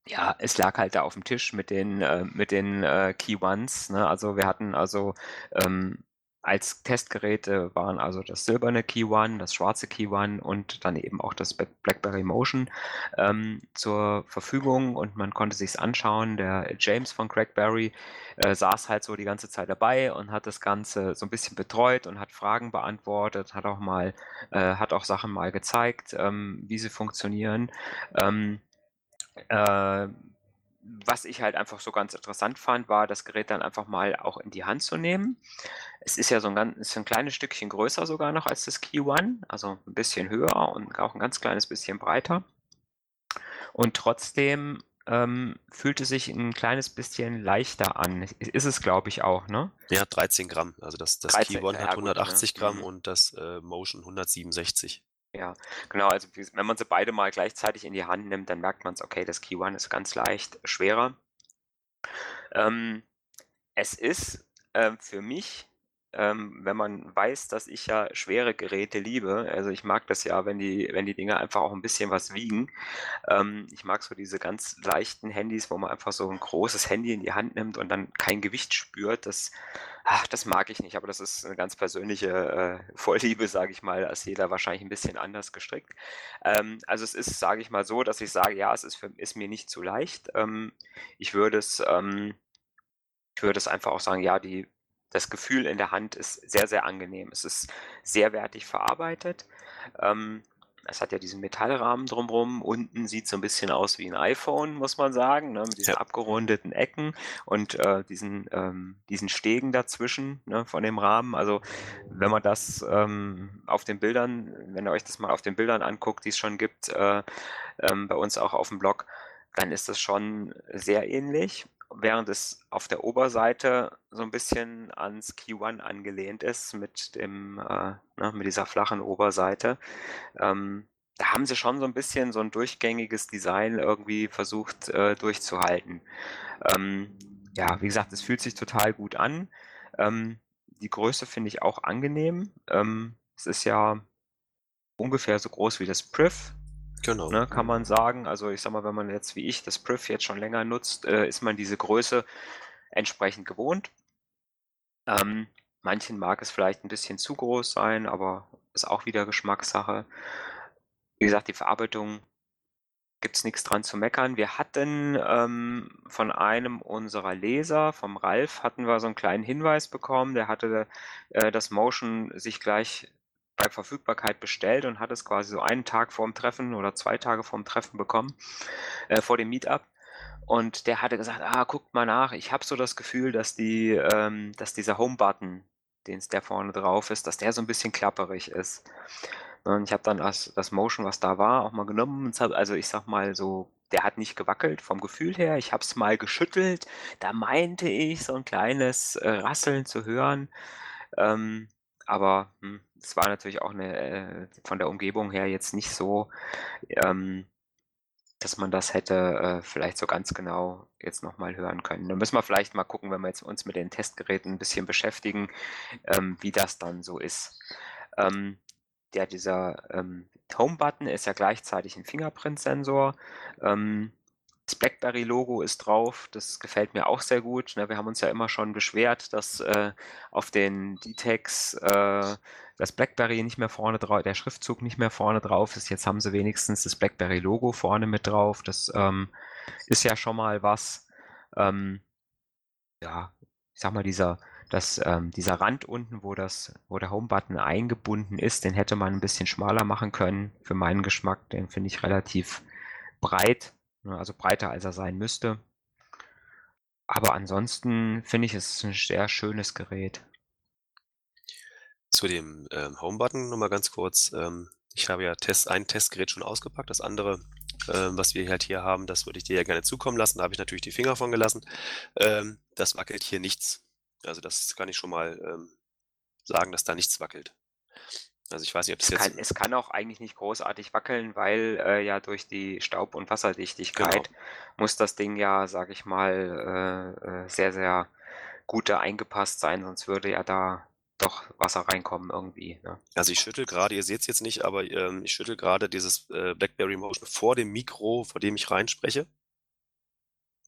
ja, es lag halt da auf dem Tisch mit den, äh, mit den äh, Key Ones. Ne? Also wir hatten also ähm, als Testgeräte waren also das silberne Key One, das schwarze Key One und dann eben auch das Black- BlackBerry Motion ähm, zur Verfügung und man konnte sich's anschauen. Der James von Crackberry äh, saß halt so die ganze Zeit dabei und hat das Ganze so ein bisschen betreut und hat Fragen beantwortet, hat auch mal, äh, hat auch Sachen mal gezeigt, ähm, wie sie funktionieren. Ähm, äh, was ich halt einfach so ganz interessant fand, war, das Gerät dann einfach mal auch in die Hand zu nehmen. Es ist ja so ein, ganz, ist ein kleines Stückchen größer sogar noch als das Key One, also ein bisschen höher und auch ein ganz kleines bisschen breiter. Und trotzdem ähm, fühlte sich ein kleines bisschen leichter an. Ist es, glaube ich, auch, ne? Ja, 13 Gramm. Also das, das 13, Key One ja, hat gut, ne? 180 Gramm Mhm. und das äh, Motion 167. Ja, genau. Also wenn man sie beide mal gleichzeitig in die Hand nimmt, dann merkt man es, okay, das Key One ist ganz leicht schwerer. Ähm, es ist ähm, für mich, ähm, wenn man weiß, dass ich ja schwere Geräte liebe, also ich mag das ja, wenn die, wenn die Dinge einfach auch ein bisschen was wiegen. Ähm, ich mag so diese ganz leichten Handys, wo man einfach so ein großes Handy in die Hand nimmt und dann kein Gewicht spürt. Das, ach, das mag ich nicht, aber das ist eine ganz persönliche äh, Vorliebe, sage ich mal. Ist jeder wahrscheinlich ein bisschen anders gestrickt. Ähm, also es ist, sage ich mal so, dass ich sage, ja, es ist, für, ist mir nicht zu leicht. Ähm, ich würde es, ähm, ich würde es einfach auch sagen, ja, die das Gefühl in der Hand ist sehr, sehr angenehm. Es ist sehr wertig verarbeitet. Ähm, es hat ja diesen Metallrahmen drumherum. Unten sieht so ein bisschen aus wie ein iPhone, muss man sagen, ne, mit diesen Ja. abgerundeten Ecken und äh, diesen, ähm, diesen Stegen dazwischen ne, von dem Rahmen. Also wenn man das ähm, auf den Bildern, wenn ihr euch das mal auf den Bildern anguckt, die es schon gibt, äh, ähm, bei uns auch auf dem Blog, dann ist das schon sehr ähnlich während es auf der Oberseite so ein bisschen ans Q1 angelehnt ist mit dem, äh, ne, mit dieser flachen Oberseite. Ähm, da haben sie schon so ein bisschen so ein durchgängiges Design irgendwie versucht äh, durchzuhalten. Ähm, ja, wie gesagt, es fühlt sich total gut an. Ähm, die Größe finde ich auch angenehm. Ähm, es ist ja ungefähr so groß wie das Priv, Genau. ne, kann man sagen. Also ich sag mal, wenn man jetzt wie ich das Priv jetzt schon länger nutzt, äh, ist man diese Größe entsprechend gewohnt. Ähm, manchen mag es vielleicht ein bisschen zu groß sein, aber ist auch wieder Geschmackssache. Wie gesagt, die Verarbeitung gibt's nichts dran zu meckern. Wir hatten ähm, von einem unserer Leser, vom Ralf, hatten wir so einen kleinen Hinweis bekommen. Der hatte äh, das Motion sich gleich bei Verfügbarkeit bestellt und hat es quasi so einen Tag vorm Treffen oder zwei Tage vorm Treffen bekommen, äh, vor dem Meetup. Und der hatte gesagt, ah, guckt mal nach, ich habe so das Gefühl, dass die, ähm, dass dieser Home-Button, den der vorne drauf ist, dass der so ein bisschen klapperig ist. Und ich habe dann das, das Motion, was da war, auch mal genommen. und hab- Also ich sag mal so, der hat nicht gewackelt vom Gefühl her. Ich habe es mal geschüttelt. Da meinte ich so ein kleines äh, Rasseln zu hören. Ähm, aber hm, es war natürlich auch eine, äh, von der Umgebung her jetzt nicht so, ähm, dass man das hätte äh, vielleicht so ganz genau jetzt nochmal hören können. Da müssen wir vielleicht mal gucken, wenn wir jetzt uns mit den Testgeräten ein bisschen beschäftigen, ähm, wie das dann so ist. Ähm, der, dieser ähm, Home-Button ist ja gleichzeitig ein Fingerprint-Sensor. Ähm, das BlackBerry-Logo ist drauf, das gefällt mir auch sehr gut. Ne? Wir haben uns ja immer schon beschwert, dass äh, auf den D-Tags äh, das BlackBerry nicht mehr vorne drauf, der Schriftzug nicht mehr vorne drauf ist. Jetzt haben sie wenigstens das BlackBerry-Logo vorne mit drauf. Das ähm, ist ja schon mal was. Ähm, ja, ich sag mal, dieser, das, ähm, dieser Rand unten, wo das, wo der Home-Button eingebunden ist, den hätte man ein bisschen schmaler machen können. Für meinen Geschmack, den finde ich relativ breit, also breiter als er sein müsste. Aber ansonsten finde ich es ein sehr schönes Gerät. Zu dem ähm, Home-Button nochmal ganz kurz. Ähm, ich habe ja Test, ein Testgerät schon ausgepackt. Das andere, ähm, was wir halt hier haben, das würde ich dir ja gerne zukommen lassen. Da habe ich natürlich die Finger von gelassen. Ähm, das wackelt hier nichts. Also das kann ich schon mal ähm, sagen, dass da nichts wackelt. Also ich weiß nicht, ob Es jetzt... kann, es kann auch eigentlich nicht großartig wackeln, weil äh, ja durch die Staub- und Wasserdichtigkeit Genau. muss das Ding ja, sag ich mal, äh, äh, sehr, sehr gut da eingepasst sein, sonst würde ja da doch Wasser reinkommen irgendwie. Ne? Also ich schüttel gerade, ihr seht es jetzt nicht, aber ähm, ich schüttel gerade dieses äh, BlackBerry Motion vor dem Mikro, vor dem ich reinspreche.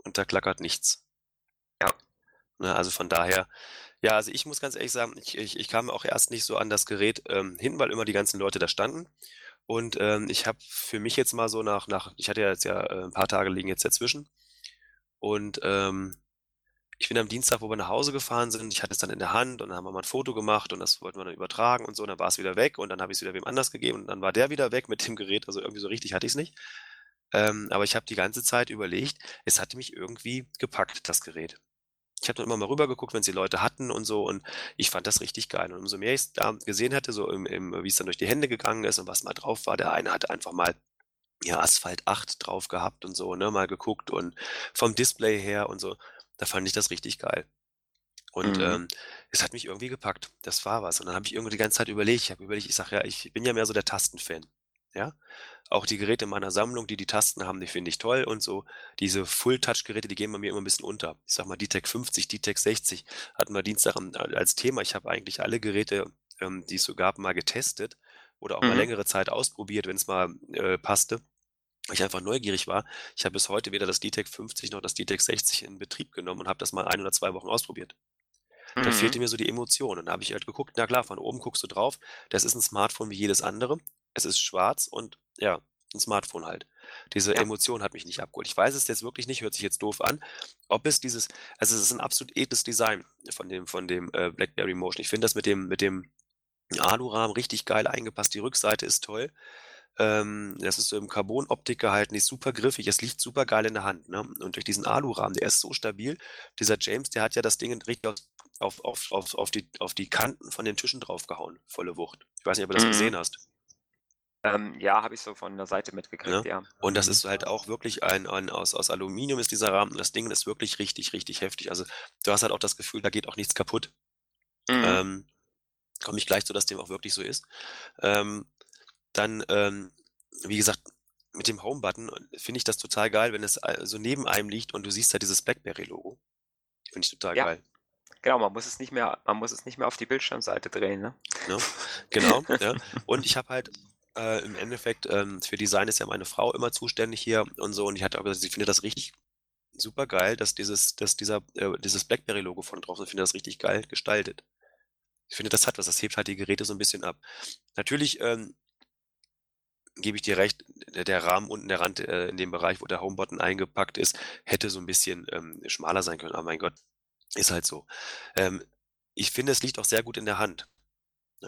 Und da klackert nichts. Ja. Ne, also von daher, ja, also ich muss ganz ehrlich sagen, ich, ich, ich kam auch erst nicht so an das Gerät ähm, hin, weil immer die ganzen Leute da standen. Und ähm, ich habe für mich jetzt mal so nach, nach, ich hatte ja jetzt ja äh, ein paar Tage liegen jetzt dazwischen. Und ähm, ich bin am Dienstag, wo wir nach Hause gefahren sind, ich hatte es dann in der Hand und dann haben wir mal ein Foto gemacht und das wollten wir dann übertragen und so, und dann war es wieder weg und dann habe ich es wieder wem anders gegeben und dann war der wieder weg mit dem Gerät, also irgendwie so richtig hatte ich es nicht. Ähm, aber ich habe die ganze Zeit überlegt, es hatte mich irgendwie gepackt, das Gerät. Ich habe dann immer mal rübergeguckt, wenn es die Leute hatten und so und ich fand das richtig geil. Und umso mehr ich es da gesehen hätte, so im, im, wie es dann durch die Hände gegangen ist und was mal drauf war, der eine hat einfach mal ja, Asphalt 8 drauf gehabt und so, ne, mal geguckt und vom Display her und so. Da fand ich das richtig geil. Und Mhm. ähm, es hat mich irgendwie gepackt. Das war was. Und dann habe ich irgendwie die ganze Zeit überlegt. Ich habe überlegt, ich sage ja, ich bin ja mehr so der Tastenfan. Ja, auch die Geräte in meiner Sammlung, die die Tasten haben, die finde ich toll und so. Diese Full-Touch-Geräte, die gehen bei mir immer ein bisschen unter. Ich sag mal, DTEC 50, DTEC 60 hatten wir Dienstag am- als Thema. Ich habe eigentlich alle Geräte, ähm, die es so gab, mal getestet oder auch mal Mhm. längere Zeit ausprobiert, wenn es mal äh, passte. Weil ich einfach neugierig war. Ich habe bis heute weder das DTEC 50 noch das DTEC 60 in Betrieb genommen und habe das mal ein oder zwei Wochen ausprobiert. Da Mhm. fehlte mir so die Emotion. Und da habe ich halt geguckt, na klar, von oben guckst du drauf. Das ist ein Smartphone wie jedes andere. Es ist schwarz und ja, 'n Smartphone halt. Diese Ja. Emotion hat mich nicht abgeholt. Ich weiß es jetzt wirklich nicht, hört sich jetzt doof an, ob es dieses also, es ist 'n absolut edles Design von dem von dem, äh, BlackBerry Motion. Ich finde das mit dem mit dem Alurahmen richtig geil eingepasst. Die Rückseite ist toll. Ähm, das ist so im Carbon-Optik gehalten, die ist super griffig, es liegt super geil in der Hand, ne? Und durch diesen Alurahmen, der ist so stabil. Dieser James, der hat ja das Ding richtig auf auf auf auf die auf die Kanten von den Tischen draufgehauen, volle Wucht. Ich weiß nicht, ob du das Mhm. gesehen hast. Ähm, ja, habe ich so von der Seite Ne? mitgekriegt, ja. Und das Mhm. ist halt auch wirklich ein ein aus aus Aluminium ist dieser Rahmen. Das Ding ist wirklich richtig, richtig heftig. Also, du hast halt auch das Gefühl, da geht auch nichts kaputt. Mhm. Ähm, komme ich gleich zu, dass dem auch wirklich so ist. Ähm, dann, ähm, wie gesagt, mit dem Home-Button finde ich das total geil, wenn es a so neben einem liegt und du siehst halt dieses BlackBerry-Logo. Finde ich total Ja. geil. Genau, man muss es nicht mehr man muss es nicht mehr auf die Bildschirmseite drehen, ne? Ne? Genau, ja. Und ich habe halt, äh, im Endeffekt, ähm, für Design ist ja meine Frau immer zuständig hier und so und die hat auch gesagt, sie findet das richtig supergeil, dass dieses dass dieser äh, dieses BlackBerry-Logo vorne drauf ist und findet das richtig geil gestaltet. Ich finde, das hat was, das hebt halt die Geräte so 'n bisschen ab. Natürlich, ähm gebe ich dir recht, der Rahmen unten, der Rand, äh, in dem Bereich, wo der Home-Button eingepackt ist, hätte so 'n bisschen, ähm, schmaler sein können, aber mein Gott, ist halt so. Ähm, ich finde, es liegt auch sehr gut in der Hand.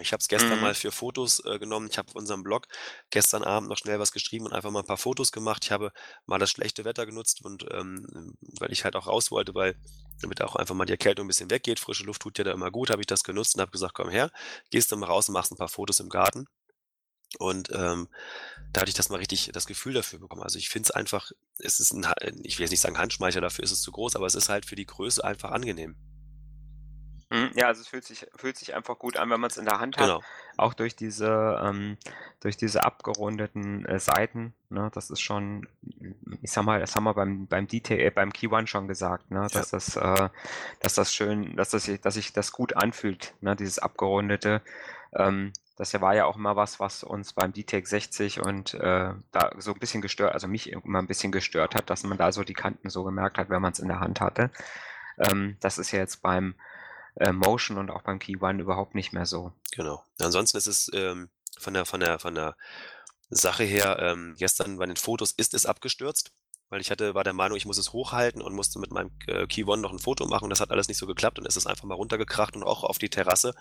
Ich habe es gestern Mhm. mal für Fotos, äh, genommen. Ich habe auf unserem Blog gestern Abend noch schnell was geschrieben und einfach mal 'n paar Fotos gemacht. Ich habe mal das schlechte Wetter genutzt und, ähm, weil ich halt auch raus wollte, weil damit auch einfach mal die Erkältung 'n bisschen weggeht. Frische Luft tut ja da immer gut, habe ich das genutzt und habe gesagt: „Komm her, gehst du mal raus und machst 'n paar Fotos im Garten.“ Und, ähm, da hatte ich das mal richtig das Gefühl dafür bekommen. Also, ich finde es einfach es ist 'n Ha ich will jetzt nicht sagen Handschmeichler, dafür ist es zu groß, aber es ist halt für die Größe einfach angenehm. Mhm, ja, also, es fühlt sich fühlt sich einfach gut an, wenn man's in der Hand hat, Genau. auch durch diese ähm, durch diese abgerundeten, äh, Seiten, ne? Das ist schon ich sage mal, das haben wir beim beim DT äh, beim Key One schon gesagt, ne, Ja. dass das äh, dass das schön dass das sich dass sich das gut anfühlt, ne, dieses abgerundete. Ähm, das ja war ja auch immer was, was uns beim DTEK 60 und, äh, da so 'n bisschen gestört also, mich immer 'n bisschen gestört hat, dass man da so die Kanten so gemerkt hat, wenn man's in der Hand hatte. Ähm, das ist ja jetzt beim, äh, Motion und auch beim Key One überhaupt nicht mehr so. Genau. Ansonsten ist es, ähm, von der von der von der Sache her, ähm, gestern bei den Fotos ist es abgestürzt, weil ich hatte war der Meinung, ich muss es hochhalten und musste mit meinem, äh, Key One noch 'n Foto machen. Das hat alles nicht so geklappt und es ist einfach mal runtergekracht und auch auf die Terrasse.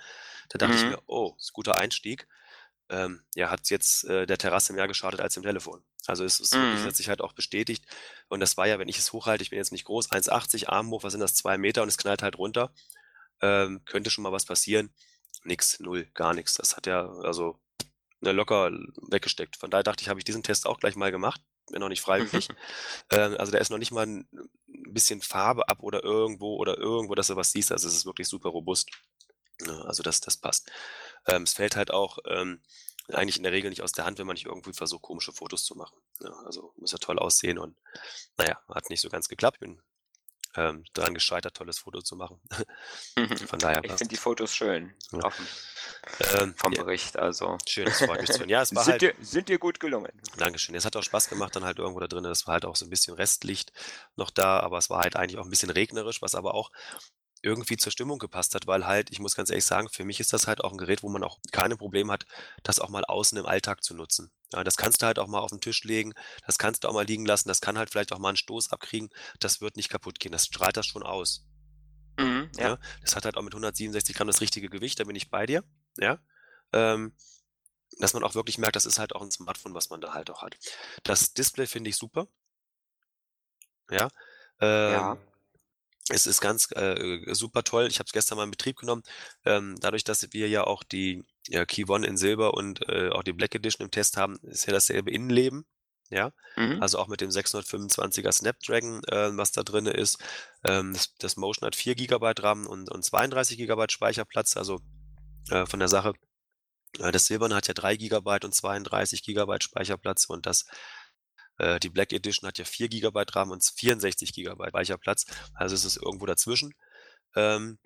Da dachte ich Mhm. mir: „Oh, ist guter Einstieg.“ Ähm, ja, hat's jetzt, äh, der Terrasse mehr geschadet als dem Telefon. Also, es ist wirklich Mhm. hat sich halt auch bestätigt. Und das war ja, wenn ich es hochhalte ich bin jetzt nicht groß, 1,80, Arm hoch, was sind das, 2 Meter und es knallt halt runter. Ähm, könnte schon mal was passieren. Nix, 0, gar nix. Das hat ja also, ne, locker weggesteckt. Von daher dachte ich, habe ich diesen Test auch gleich mal gemacht, wenn auch nicht freiwillig. Ähm, also, da ist noch nicht mal 'n 'n bisschen Farbe ab oder irgendwo oder irgendwo, dass du was siehst. Also, es ist wirklich super robust. Ne, also, das das passt. Ähm, es fällt halt auch, ähm, eigentlich in der Regel nicht aus der Hand, wenn man nicht irgendwie versucht, komische Fotos zu machen, ne? Also, muss ja toll aussehen und na ja, hat nicht so ganz geklappt. Bin, ähm, daran gescheitert, tolles Foto zu machen. Von daher Ich finde die Fotos schön Ja. auf'm Ähm, vom ja. Bericht, also Schön, das freut mich zu hören. Ja, es war sind halt dir sind dir gut gelungen. Dankeschön. Es hat auch Spaß gemacht dann halt irgendwo da drinnen. Es war halt auch so 'n bisschen Restlicht noch da, aber es war halt eigentlich auch 'n bisschen regnerisch, was aber auch irgendwie zur Stimmung gepasst hat, weil halt ich muss ganz ehrlich sagen, für mich ist das halt auch 'n Gerät, wo man auch keine Probleme hat, das auch mal außen im Alltag zu nutzen. Ja, das kannst du halt auch mal auf'n Tisch legen, das kannst du auch mal liegen lassen, das kann halt vielleicht auch mal 'n Stoß abkriegen. Das wird nicht kaputtgehen. Das strahlt das schon aus. Mhm, ja. Ne? Das hat halt auch mit 167 Gramm das richtige Gewicht, da bin ich bei dir, ja? Ähm, dass man auch wirklich merkt, das ist halt auch 'n Smartphone, was man da halt auch hat. Das Display finde ich super. Ja, Ja. Es ist ganz, äh, äh, super toll. Ich habe es gestern mal in Betrieb genommen. Ähm, dadurch, dass wir ja auch die, ja, Key One in Silber und, äh, auch die Black Edition im Test haben, ist ja dasselbe Innenleben, ja? Mhm. Also, auch mit dem 625er Snapdragon, äh, was da drinne ist. Ähm, das das Motion hat 4 Gigabyte RAM und und 32 Gigabyte Speicherplatz, also, äh, von der Sache. Äh, das Silberne hat ja 3 Gigabyte und 32 Gigabyte Speicherplatz und das äh, die Black Edition hat ja 4 Gigabyte RAM und 64 Gigabyte Speicherplatz. Also, es ist irgendwo dazwischen. Ähm,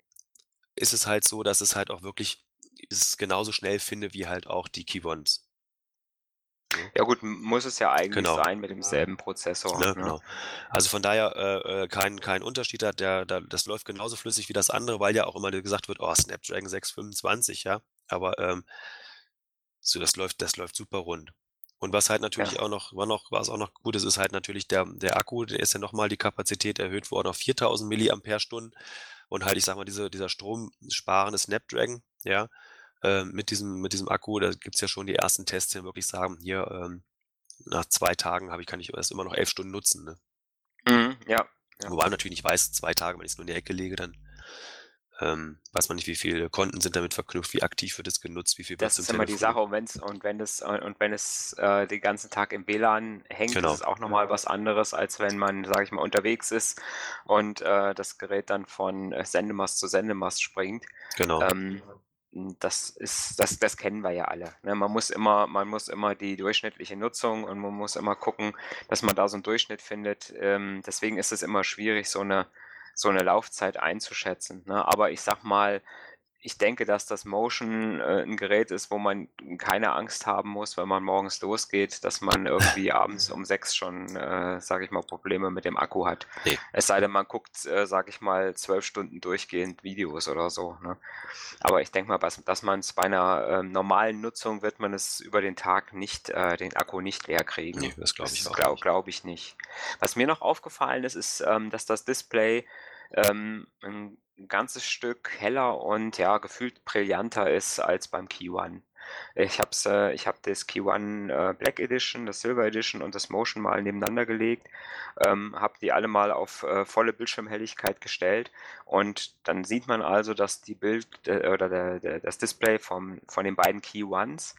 ist es halt so, dass es halt auch wirklich es genauso schnell finde wie halt auch die Key Ones. Ne? Ja gut, muss es ja eigentlich Genau. sein mit demselben Prozessor, Ne, ne? genau. Also, von daher, äh, äh, kein kein Unterschied da der da das läuft genauso flüssig wie das andere, weil ja auch immer gesagt wird: „Oh, Snapdragon 625“, ja? Aber, ähm so, das läuft das läuft super rund. Und was halt natürlich ja. auch noch, war noch, was auch noch gut ist, ist halt natürlich der, der Akku, der ist ja nochmal die Kapazität erhöht worden auf 4000 Milliampere-Stunden. Und halt, ich sag mal, diese, dieser stromsparende Snapdragon, ja, äh, mit diesem, mit diesem Akku, da gibt's ja schon die ersten Tests, die wirklich sagen, hier, ähm, nach zwei Tagen habe ich, kann ich erst immer noch elf Stunden nutzen, ne? Mhm, ja, ja. Wobei man natürlich nicht weiß, zwei Tage, wenn ich es nur in die Ecke lege, dann ähm, weiß man nicht, wie viele Konten sind damit verknüpft, wie aktiv wird es genutzt, wie viel Das ist immer die Sache und, wenn's, und wenn es und wenn es äh, den ganzen Tag im WLAN hängt, genau. ist es auch nochmal was anderes, als wenn man, sage ich mal, unterwegs ist und äh, das Gerät dann von äh, Sendemast zu Sendemast springt. Genau. Ähm, das ist, das, das kennen wir ja alle. Ne? Man muss immer, man muss immer die durchschnittliche Nutzung und man muss immer gucken, dass man da so einen Durchschnitt findet. Ähm, deswegen ist es immer schwierig, so eine so eine Laufzeit einzuschätzen. Ne? Aber ich sag mal, ich denke, dass das Motion äh, ein Gerät ist, wo man keine Angst haben muss, wenn man morgens losgeht, dass man irgendwie abends um sechs schon, äh, sage ich mal, Probleme mit dem Akku hat. Nee. Es sei denn, man guckt, äh, sage ich mal, zwölf Stunden durchgehend Videos oder so. Ne? Aber ich denke mal, dass, dass man es bei einer äh, normalen Nutzung wird man es über den Tag nicht, äh, den Akku nicht leer kriegen. Nee, das glaube ich auch. Glaube glaub ich nicht. Was mir noch aufgefallen ist, ist, ähm, dass das Display ähm, ein ganzes Stück heller und ja, gefühlt brillanter ist als beim Key One. Ich habe äh, ich hab das Key One äh, Black Edition, das Silver Edition und das Motion mal nebeneinander gelegt, ähm, habe die alle mal auf äh, volle Bildschirmhelligkeit gestellt und dann sieht man also, dass die Bild äh, oder der, der, das Display vom, von den beiden Key Ones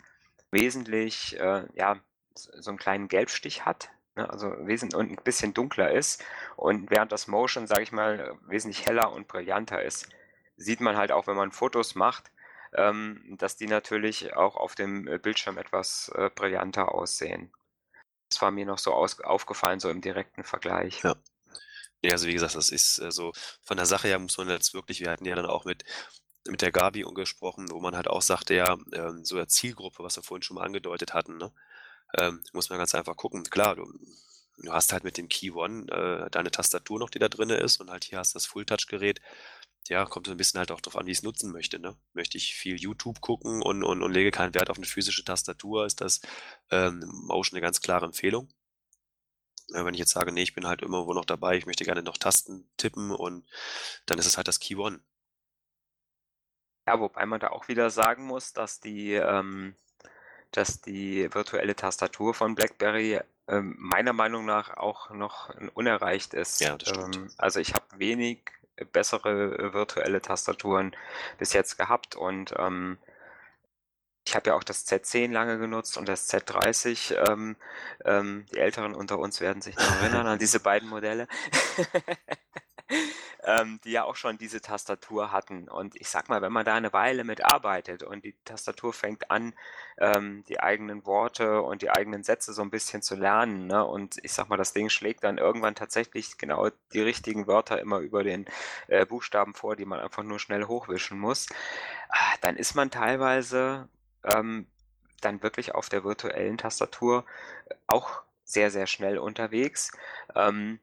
wesentlich äh, ja, so einen kleinen Gelbstich hat, ne, also wesentlich und ein bisschen dunkler ist und während das Motion, sage ich mal, wesentlich heller und brillanter ist. Sieht man halt auch, wenn man Fotos macht, ähm, dass die natürlich auch auf dem äh, Bildschirm etwas äh, brillanter aussehen. Das war mir noch so aus, aufgefallen, so im direkten Vergleich. Ja. Ja, also wie gesagt, das ist äh, so, von der Sache her muss man jetzt wirklich, wir hatten ja dann auch mit, mit der Gabi gesprochen, wo man halt auch sagte, ja, ähm, so der Zielgruppe, was wir vorhin schon mal angedeutet hatten, ne? Ähm, muss man ganz einfach gucken. Klar, du, du hast halt mit dem Key One äh, deine Tastatur noch, die da drin ist und halt hier hast du das Full-Touch-Gerät. Ja, kommt so ein bisschen halt auch darauf an, wie ich es nutzen möchte. Ne? Möchte ich viel YouTube gucken und, und, und lege keinen Wert auf eine physische Tastatur, ist das ähm, Motion eine ganz klare Empfehlung. Ja, wenn ich jetzt sage, nee, ich bin halt immer wo noch dabei, ich möchte gerne noch Tasten tippen und dann ist es halt das Key One. Ja, wobei man da auch wieder sagen muss, dass die, ähm, dass die virtuelle Tastatur von BlackBerry ähm, meiner Meinung nach auch noch unerreicht ist. Ja, das stimmt. Ähm, also ich habe wenig bessere äh, virtuelle Tastaturen bis jetzt gehabt und ähm, ich habe ja auch das Z10 lange genutzt und das Z30. Ähm, ähm, die Älteren unter uns werden sich noch erinnern an diese beiden Modelle. ähm, die ja auch schon diese Tastatur hatten. Und ich sag mal, wenn man da eine Weile mitarbeitet und die Tastatur fängt an, ähm, die eigenen Worte und die eigenen Sätze so ein bisschen zu lernen, ne? und ich sag mal, das Ding schlägt dann irgendwann tatsächlich genau die richtigen Wörter immer über den äh, Buchstaben vor, die man einfach nur schnell hochwischen muss, ah, dann ist man teilweise ähm, dann wirklich auf der virtuellen Tastatur auch sehr, sehr schnell unterwegs. Ähm,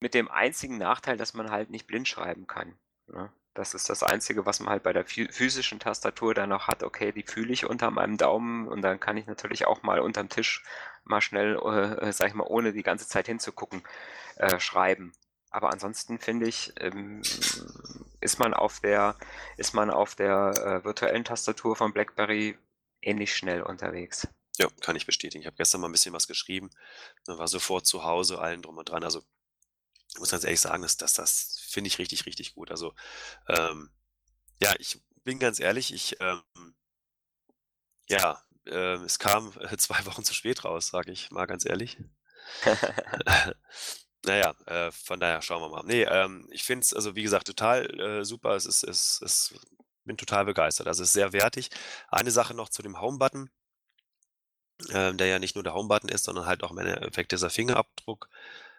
mit dem einzigen Nachteil, dass man halt nicht blind schreiben kann, ne? Das ist das Einzige, was man halt bei der physischen Tastatur dann noch hat. Okay, die fühle ich unter meinem Daumen und dann kann ich natürlich auch mal unterm Tisch mal schnell, äh, sag ich mal, ohne die ganze Zeit hinzugucken, äh, schreiben. Aber ansonsten finde ich, ähm, ist man auf der, ist man auf der äh, virtuellen Tastatur von BlackBerry ähnlich schnell unterwegs. Ja, kann ich bestätigen. Ich habe gestern mal ein bisschen was geschrieben, war sofort zu Hause, allen drum und dran. Also ich muss ganz ehrlich sagen, dass, dass das finde ich richtig, richtig gut. Also ähm, ja, ich bin ganz ehrlich, ich ähm, ja, äh, es kam äh, zwei Wochen zu spät raus, sage ich mal ganz ehrlich. naja, äh, von daher schauen wir mal. Nee, ähm, ich finde es, also wie gesagt, total äh, super. Es ist, es, es bin total begeistert. Also es ist sehr wertig. Eine Sache noch zu dem Home-Button, äh, der ja nicht nur der Home-Button ist, sondern halt auch im Endeffekt dieser Fingerabdruck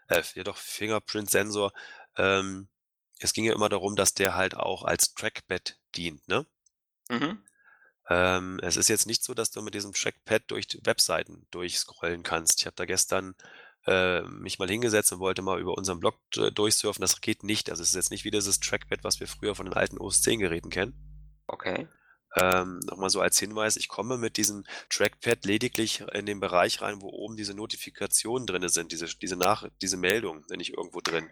äh, ja doch, Fingerprint-Sensor. Ähm, es ging ja immer darum, dass der halt auch als Trackpad dient, ne? Mhm. Ähm, es ist jetzt nicht so, dass du mit diesem Trackpad durch Webseiten durchscrollen kannst. Ich habe da gestern äh, mich mal hingesetzt und wollte mal über unseren Blog äh, durchsurfen. Das geht nicht. Also es ist jetzt nicht wie dieses Trackpad, was wir früher von den alten OS 10 Geräten kennen. Okay. ähm, nochmal so als Hinweis, ich komme mit diesem Trackpad lediglich in den Bereich rein, wo oben diese Notifikationen drin sind, diese, diese, Nach diese Meldung, wenn ich irgendwo drin.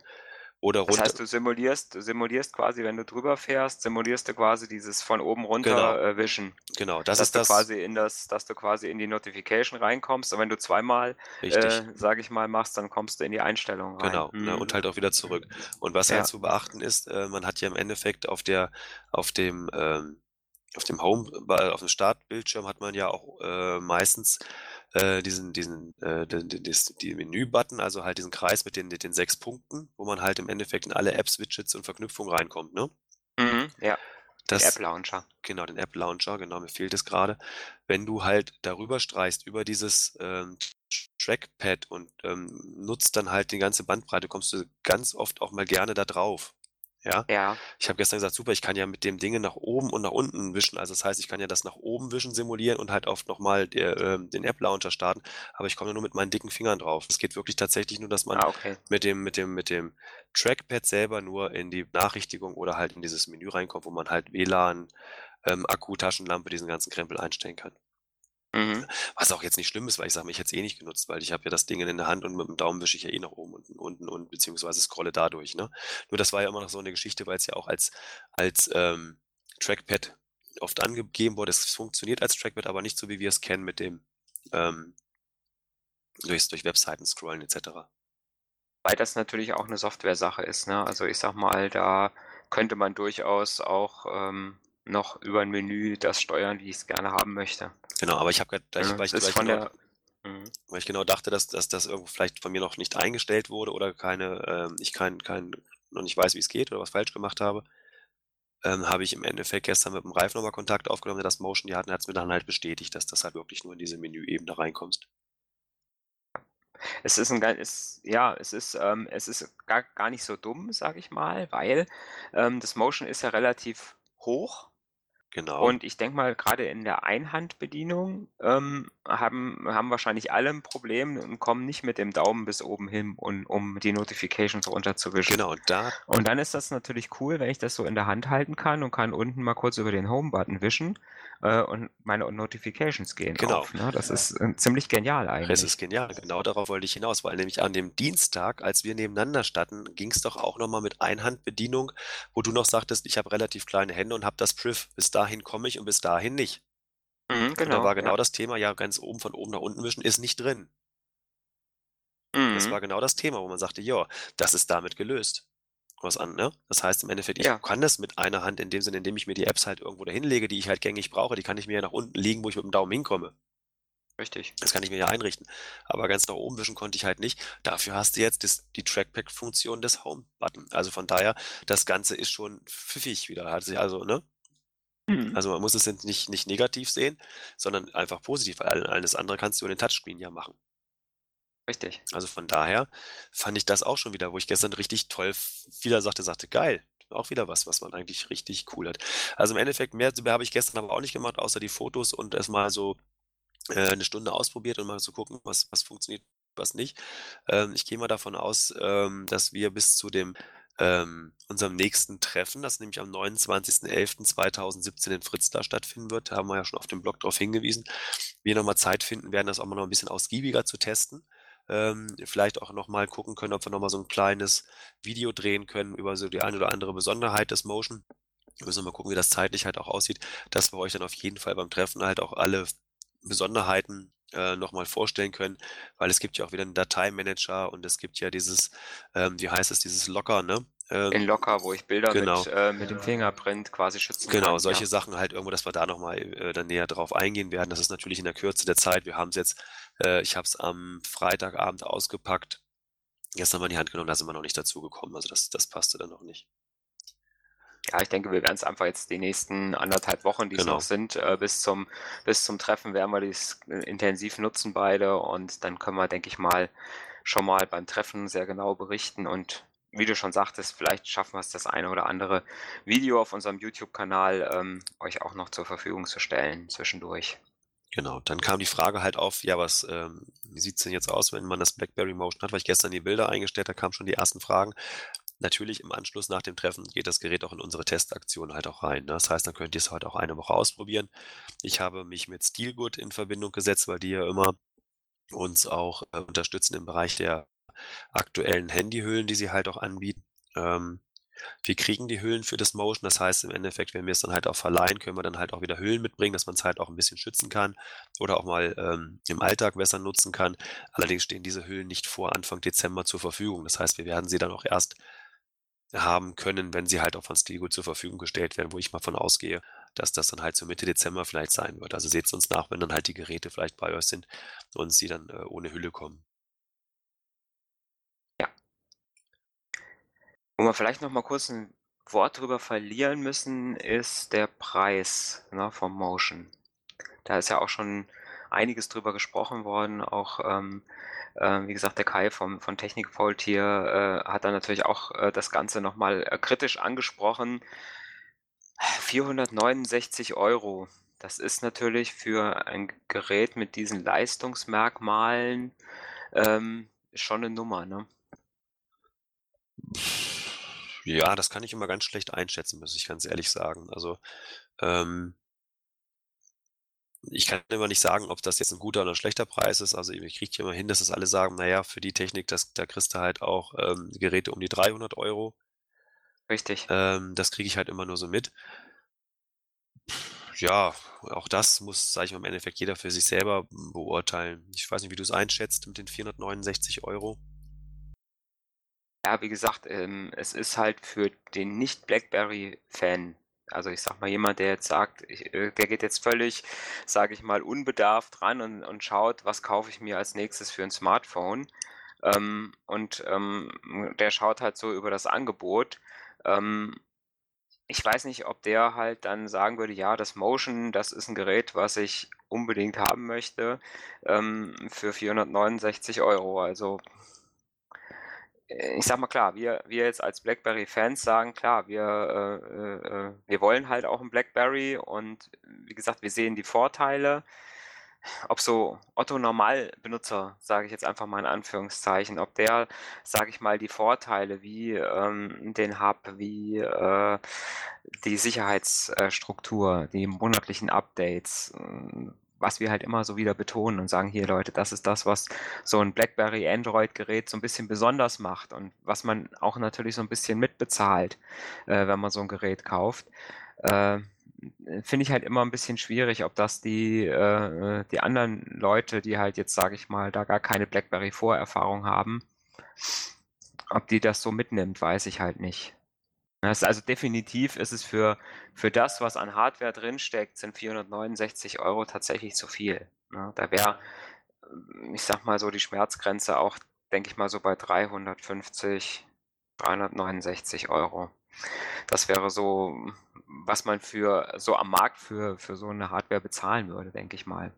Oder runter. Das heißt, du simulierst, du simulierst quasi, wenn du drüber fährst, simulierst du quasi dieses von oben runter genau. äh, Wischen. Genau, das dass ist das. Quasi in das, dass du quasi in die Notification reinkommst und wenn du zweimal, äh, sage ich mal, machst, dann kommst du in die Einstellung rein. Genau, mhm. ne, und halt auch wieder zurück. Und was ja. halt zu beachten ist, äh, man hat ja im Endeffekt auf der, auf dem, ähm, auf dem Home, äh, auf dem Startbildschirm hat man ja auch äh, meistens äh, diesen, diesen, äh, den, den, die Menü-Button, also halt diesen Kreis mit den, den sechs Punkten, wo man halt im Endeffekt in alle Apps, Widgets und Verknüpfungen reinkommt, ne? Mhm, ja. Das, den App-Launcher. Genau, den App-Launcher, genau, mir fehlt es gerade. Wenn du halt darüber streichst, über dieses ähm, Trackpad und ähm, nutzt dann halt die ganze Bandbreite, kommst du ganz oft auch mal gerne da drauf. Ja. Ja. Ich habe gestern gesagt, super, ich kann ja mit dem Dinge nach oben und nach unten wischen. Also das heißt, ich kann ja das nach oben wischen simulieren und halt oft nochmal äh, den App-Launcher starten, aber ich komme nur mit meinen dicken Fingern drauf. Es geht wirklich tatsächlich nur, dass man ah, okay. mit dem, mit dem, mit dem Trackpad selber nur in die Nachrichtigung oder halt in dieses Menü reinkommt, wo man halt WLAN, ähm, Akku, Taschenlampe, diesen ganzen Krempel einstellen kann. Mhm. Was auch jetzt nicht schlimm ist, weil ich sage, ich hätte es eh nicht genutzt, weil ich habe ja das Ding in der Hand und mit dem Daumen wische ich ja eh nach oben und unten und beziehungsweise scrolle dadurch. Ne? Nur das war ja immer noch so eine Geschichte, weil es ja auch als, als ähm, Trackpad oft angegeben wurde. Es funktioniert als Trackpad, aber nicht so, wie wir es kennen mit dem ähm, durch, durch Webseiten scrollen etc. Weil das natürlich auch eine Software-Sache ist. Ne? Also ich sag mal, da könnte man durchaus auch ähm, noch über ein Menü das steuern, wie ich es gerne haben möchte. Genau, aber ich habe gleich, ja, weil, ich, weil, ich genau, der, mhm. weil ich genau dachte, dass, dass das irgendwo vielleicht von mir noch nicht eingestellt wurde oder keine, äh, ich kein, kein, noch nicht weiß, wie es geht oder was falsch gemacht habe, ähm, habe ich im Endeffekt gestern mit dem Ralf nochmal Kontakt aufgenommen, der das Motion die hatten, hat es mir dann halt bestätigt, dass das halt wirklich nur in diese Menüebene reinkommst. Es ist ein ist, ja, es ist, ähm, es ist gar, gar nicht so dumm, sage ich mal, weil ähm, das Motion ist ja relativ hoch Genau. Und ich denke mal, gerade in der Einhandbedienung ähm, haben, haben wahrscheinlich alle ein Problem und kommen nicht mit dem Daumen bis oben hin, und, um die Notifications runterzuwischen. Genau, da. Und dann ist das natürlich cool, wenn ich das so in der Hand halten kann und kann unten mal kurz über den Home-Button wischen äh, und meine Notifications gehen genau. auf. Ne? Das ist äh, ziemlich genial eigentlich. Das ist genial, genau darauf wollte ich hinaus, weil nämlich an dem Dienstag, als wir nebeneinander standen, ging es doch auch nochmal mit Einhandbedienung, wo du noch sagtest, ich habe relativ kleine Hände und habe das Priv. Bis dahin komme ich und bis dahin nicht. Mhm, und da genau, war genau ja. das Thema, ja, ganz oben von oben nach unten wischen ist nicht drin. Das Mhm. war genau das Thema, wo man sagte, ja, das ist damit gelöst was an, ne? Das heißt im Endeffekt, ich Ja. kann das mit einer Hand in dem Sinne, indem ich mir die Apps halt irgendwo dahin lege, die ich halt gängig brauche, die kann ich mir ja nach unten legen, wo ich mit dem Daumen hinkomme. Richtig. Das kann ich mir ja einrichten. Aber ganz nach oben wischen konnte ich halt nicht. Dafür hast du jetzt das, die Trackpad-Funktion des Home-Button. Also von daher, das Ganze ist schon pfiffig wieder. Hat sich also, ne? Mhm. Also man muss es nicht, nicht negativ sehen, sondern einfach positiv, weil alles andere kannst du in den Touchscreen ja machen. Richtig. Also von daher fand ich das auch schon wieder, wo ich gestern richtig toll wieder sagte, sagte, geil, auch wieder was, was man eigentlich richtig cool hat. Also im Endeffekt mehr habe ich gestern aber auch nicht gemacht, außer die Fotos und erstmal so äh, eine Stunde ausprobiert und mal zu gucken, was, was funktioniert, was nicht. Ähm, ich gehe mal davon aus, ähm, dass wir bis zu dem ähm, unserem nächsten Treffen, das nämlich am 29.11.2017 in Fritzlar stattfinden wird, haben wir ja schon auf dem Blog darauf hingewiesen, wir nochmal Zeit finden werden, das auch mal noch ein bisschen ausgiebiger zu testen ähm, vielleicht auch nochmal gucken können, ob wir nochmal so ein kleines Video drehen können über so die eine oder andere Besonderheit des Motion. Wir müssen mal gucken, wie das zeitlich halt auch aussieht, dass wir euch dann auf jeden Fall beim Treffen halt auch alle Besonderheiten äh, nochmal vorstellen können, weil es gibt ja auch wieder einen Dateimanager und es gibt ja dieses, ähm, wie heißt es, dieses Locker, ne? Ähm, in Locker, wo ich Bilder genau. mit, äh, mit dem Fingerprint quasi schützen genau, kann. Genau, solche ja. Sachen halt irgendwo, dass wir da nochmal äh, dann näher drauf eingehen werden. Das ist natürlich in der Kürze der Zeit. Wir haben es jetzt, äh, ich habe es am Freitagabend ausgepackt. Gestern mal in die Hand genommen, da sind wir noch nicht dazu gekommen. Also das, das passte dann noch nicht. Ja, ich denke, wir werden es einfach jetzt die nächsten anderthalb Wochen, die es Genau. noch sind, äh, bis zum, bis zum Treffen werden wir dies äh, intensiv nutzen beide und dann können wir, denke ich mal, schon mal beim Treffen sehr genau berichten und wie du schon sagtest, vielleicht schaffen wir es, das eine oder andere Video auf unserem YouTube-Kanal ähm, euch auch noch zur Verfügung zu stellen zwischendurch. Genau, dann kam die Frage halt auf, ja, was, ähm, wie sieht's denn jetzt aus, wenn man das BlackBerry Motion hat, weil ich gestern die Bilder eingestellt, da kamen schon die ersten Fragen. natürlich im Anschluss nach dem Treffen geht das Gerät auch in unsere Testaktion halt auch rein. Ne? Das heißt, dann könnt ihr es halt auch eine Woche ausprobieren. Ich habe mich mit Steelgood in Verbindung gesetzt, weil die ja immer uns auch äh, unterstützen im Bereich der aktuellen Handyhüllen, die sie halt auch anbieten. Ähm, wir kriegen die Hüllen für das Motion. Das heißt, im Endeffekt, wenn wir es dann halt auch verleihen, können wir dann halt auch wieder Hüllen mitbringen, dass man es halt auch ein bisschen schützen kann oder auch mal ähm, im Alltag besser nutzen kann. Allerdings stehen diese Hüllen nicht vor Anfang Dezember zur Verfügung. Das heißt, wir werden sie dann auch erst haben können, wenn sie halt auch von Stilgut zur Verfügung gestellt werden, wo ich mal von ausgehe, dass das dann halt so Mitte Dezember vielleicht sein wird. Also seht es uns nach, wenn dann halt die Geräte vielleicht bei euch sind und sie dann äh, ohne Hülle kommen. Wo wir vielleicht noch mal kurz ein Wort drüber verlieren müssen, ist der Preis ne, vom Motion. Da ist ja auch schon einiges drüber gesprochen worden, auch ähm, äh, wie gesagt, der Kai vom, von Technikfault hier äh, hat dann natürlich auch äh, das Ganze nochmal äh, kritisch angesprochen. 469 Euro. Das ist natürlich für ein Gerät mit diesen Leistungsmerkmalen ähm, schon eine Nummer, ne? Ja, das kann ich immer ganz schlecht einschätzen, muss ich ganz ehrlich sagen. Also ähm, ich kann immer nicht sagen, ob das jetzt ein guter oder ein schlechter Preis ist. Also ich kriege immer hin, dass es alle sagen, naja, für die Technik, das, da kriegst du halt auch ähm, Geräte um die 300 Euro. Richtig. Ähm, das kriege ich halt immer nur so mit. Ja, auch das muss, sage ich mal, im Endeffekt jeder für sich selber beurteilen. Ich weiß nicht, wie du es einschätzt mit den 469 Euro. Ja, wie gesagt, ähm, es ist halt für den Nicht-Blackberry-Fan also ich sag mal, jemand, der jetzt sagt, ich, äh, der geht jetzt völlig, sage ich mal, unbedarft ran und, und schaut, was kaufe ich mir als nächstes für ein Smartphone. Ähm, und ähm, der schaut halt so über das Angebot. Ähm, ich weiß nicht, ob der halt dann sagen würde, ja, das Motion, das ist ein Gerät, was ich unbedingt haben möchte, ähm, für 469 Euro. Also ich sag mal klar, wir, wir jetzt als BlackBerry-Fans sagen, klar, wir, äh, äh, wir wollen halt auch ein BlackBerry und wie gesagt, wir sehen die Vorteile. Ob so Otto Normalbenutzer, sage ich jetzt einfach mal in Anführungszeichen, ob der, sage ich mal, die Vorteile wie ähm, den Hub, wie äh, die Sicherheitsstruktur, die monatlichen Updates, was wir halt immer so wieder betonen und sagen, hier Leute, das ist das, was so ein BlackBerry Android-Gerät so ein bisschen besonders macht und was man auch natürlich so ein bisschen mitbezahlt, äh, wenn man so ein Gerät kauft. Äh, Finde ich halt immer ein bisschen schwierig, ob das die, äh, die anderen Leute, die halt jetzt, sage ich mal, da gar keine BlackBerry-Vorerfahrung haben, ob die das so mitnimmt, weiß ich halt nicht. Also definitiv ist es für, für das, was an Hardware drinsteckt, sind 469 Euro tatsächlich zu viel. Ne? Da wäre, ich sag mal so, die Schmerzgrenze auch, denke ich mal, so bei 350, 369 Euro. Das wäre so, was man für so am Markt für, für so eine Hardware bezahlen würde, denke ich mal.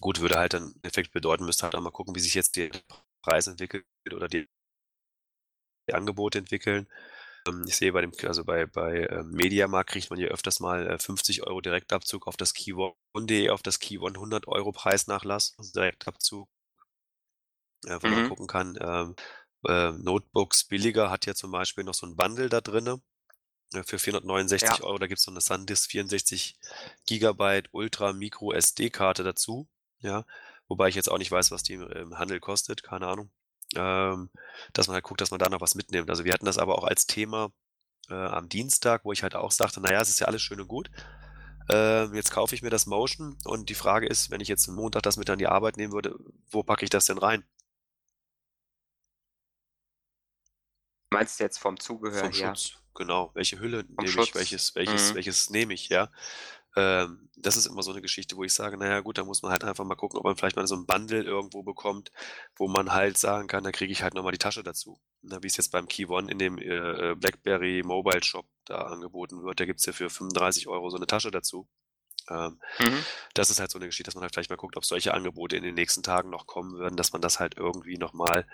Gut, würde halt dann im Effekt bedeuten, müsste halt auch mal gucken, wie sich jetzt der Preis entwickelt oder die Angebote entwickeln. Ähm, ich sehe bei dem, also bei, bei ähm, Mediamarkt kriegt man ja öfters mal äh, 50 Euro Direktabzug auf das Key1.de, auf das Key1 100 Euro Preisnachlass, also Direktabzug, äh, wo mhm. man gucken kann. Ähm, äh, Notebooks billiger hat ja zum Beispiel noch so ein Bundle da drinne äh, für 469 ja. Euro. Da gibt es so eine SanDisk 64 Gigabyte Ultra Micro SD-Karte dazu. Ja, wobei ich jetzt auch nicht weiß, was die im Handel kostet, keine Ahnung ähm, dass man halt guckt, dass man da noch was mitnimmt. Also wir hatten das aber auch als Thema äh, am Dienstag, wo ich halt auch sagte, naja, es ist ja alles schön und gut. Äh, jetzt kaufe ich mir das Motion und die Frage ist, wenn ich jetzt am Montag das mit an die Arbeit nehmen würde, wo packe ich das denn rein? Meinst du jetzt vom Zubehör vom her? Schutz, genau. Welche Hülle vom nehme Schutz. ich, welches, welches, mhm. welches nehme ich, ja. Ähm, das ist immer so eine Geschichte, wo ich sage, naja gut, da muss man halt einfach mal gucken, ob man vielleicht mal so ein Bundle irgendwo bekommt, wo man halt sagen kann, da kriege ich halt nochmal die Tasche dazu. Na, wie es jetzt beim Key One in dem äh, äh BlackBerry Mobile Shop da angeboten wird, da gibt es ja für 35 Euro so eine Tasche dazu. Ähm, mhm. Das ist halt so eine Geschichte, dass man halt vielleicht mal guckt, ob solche Angebote in den nächsten Tagen noch kommen würden, dass man das halt irgendwie nochmal,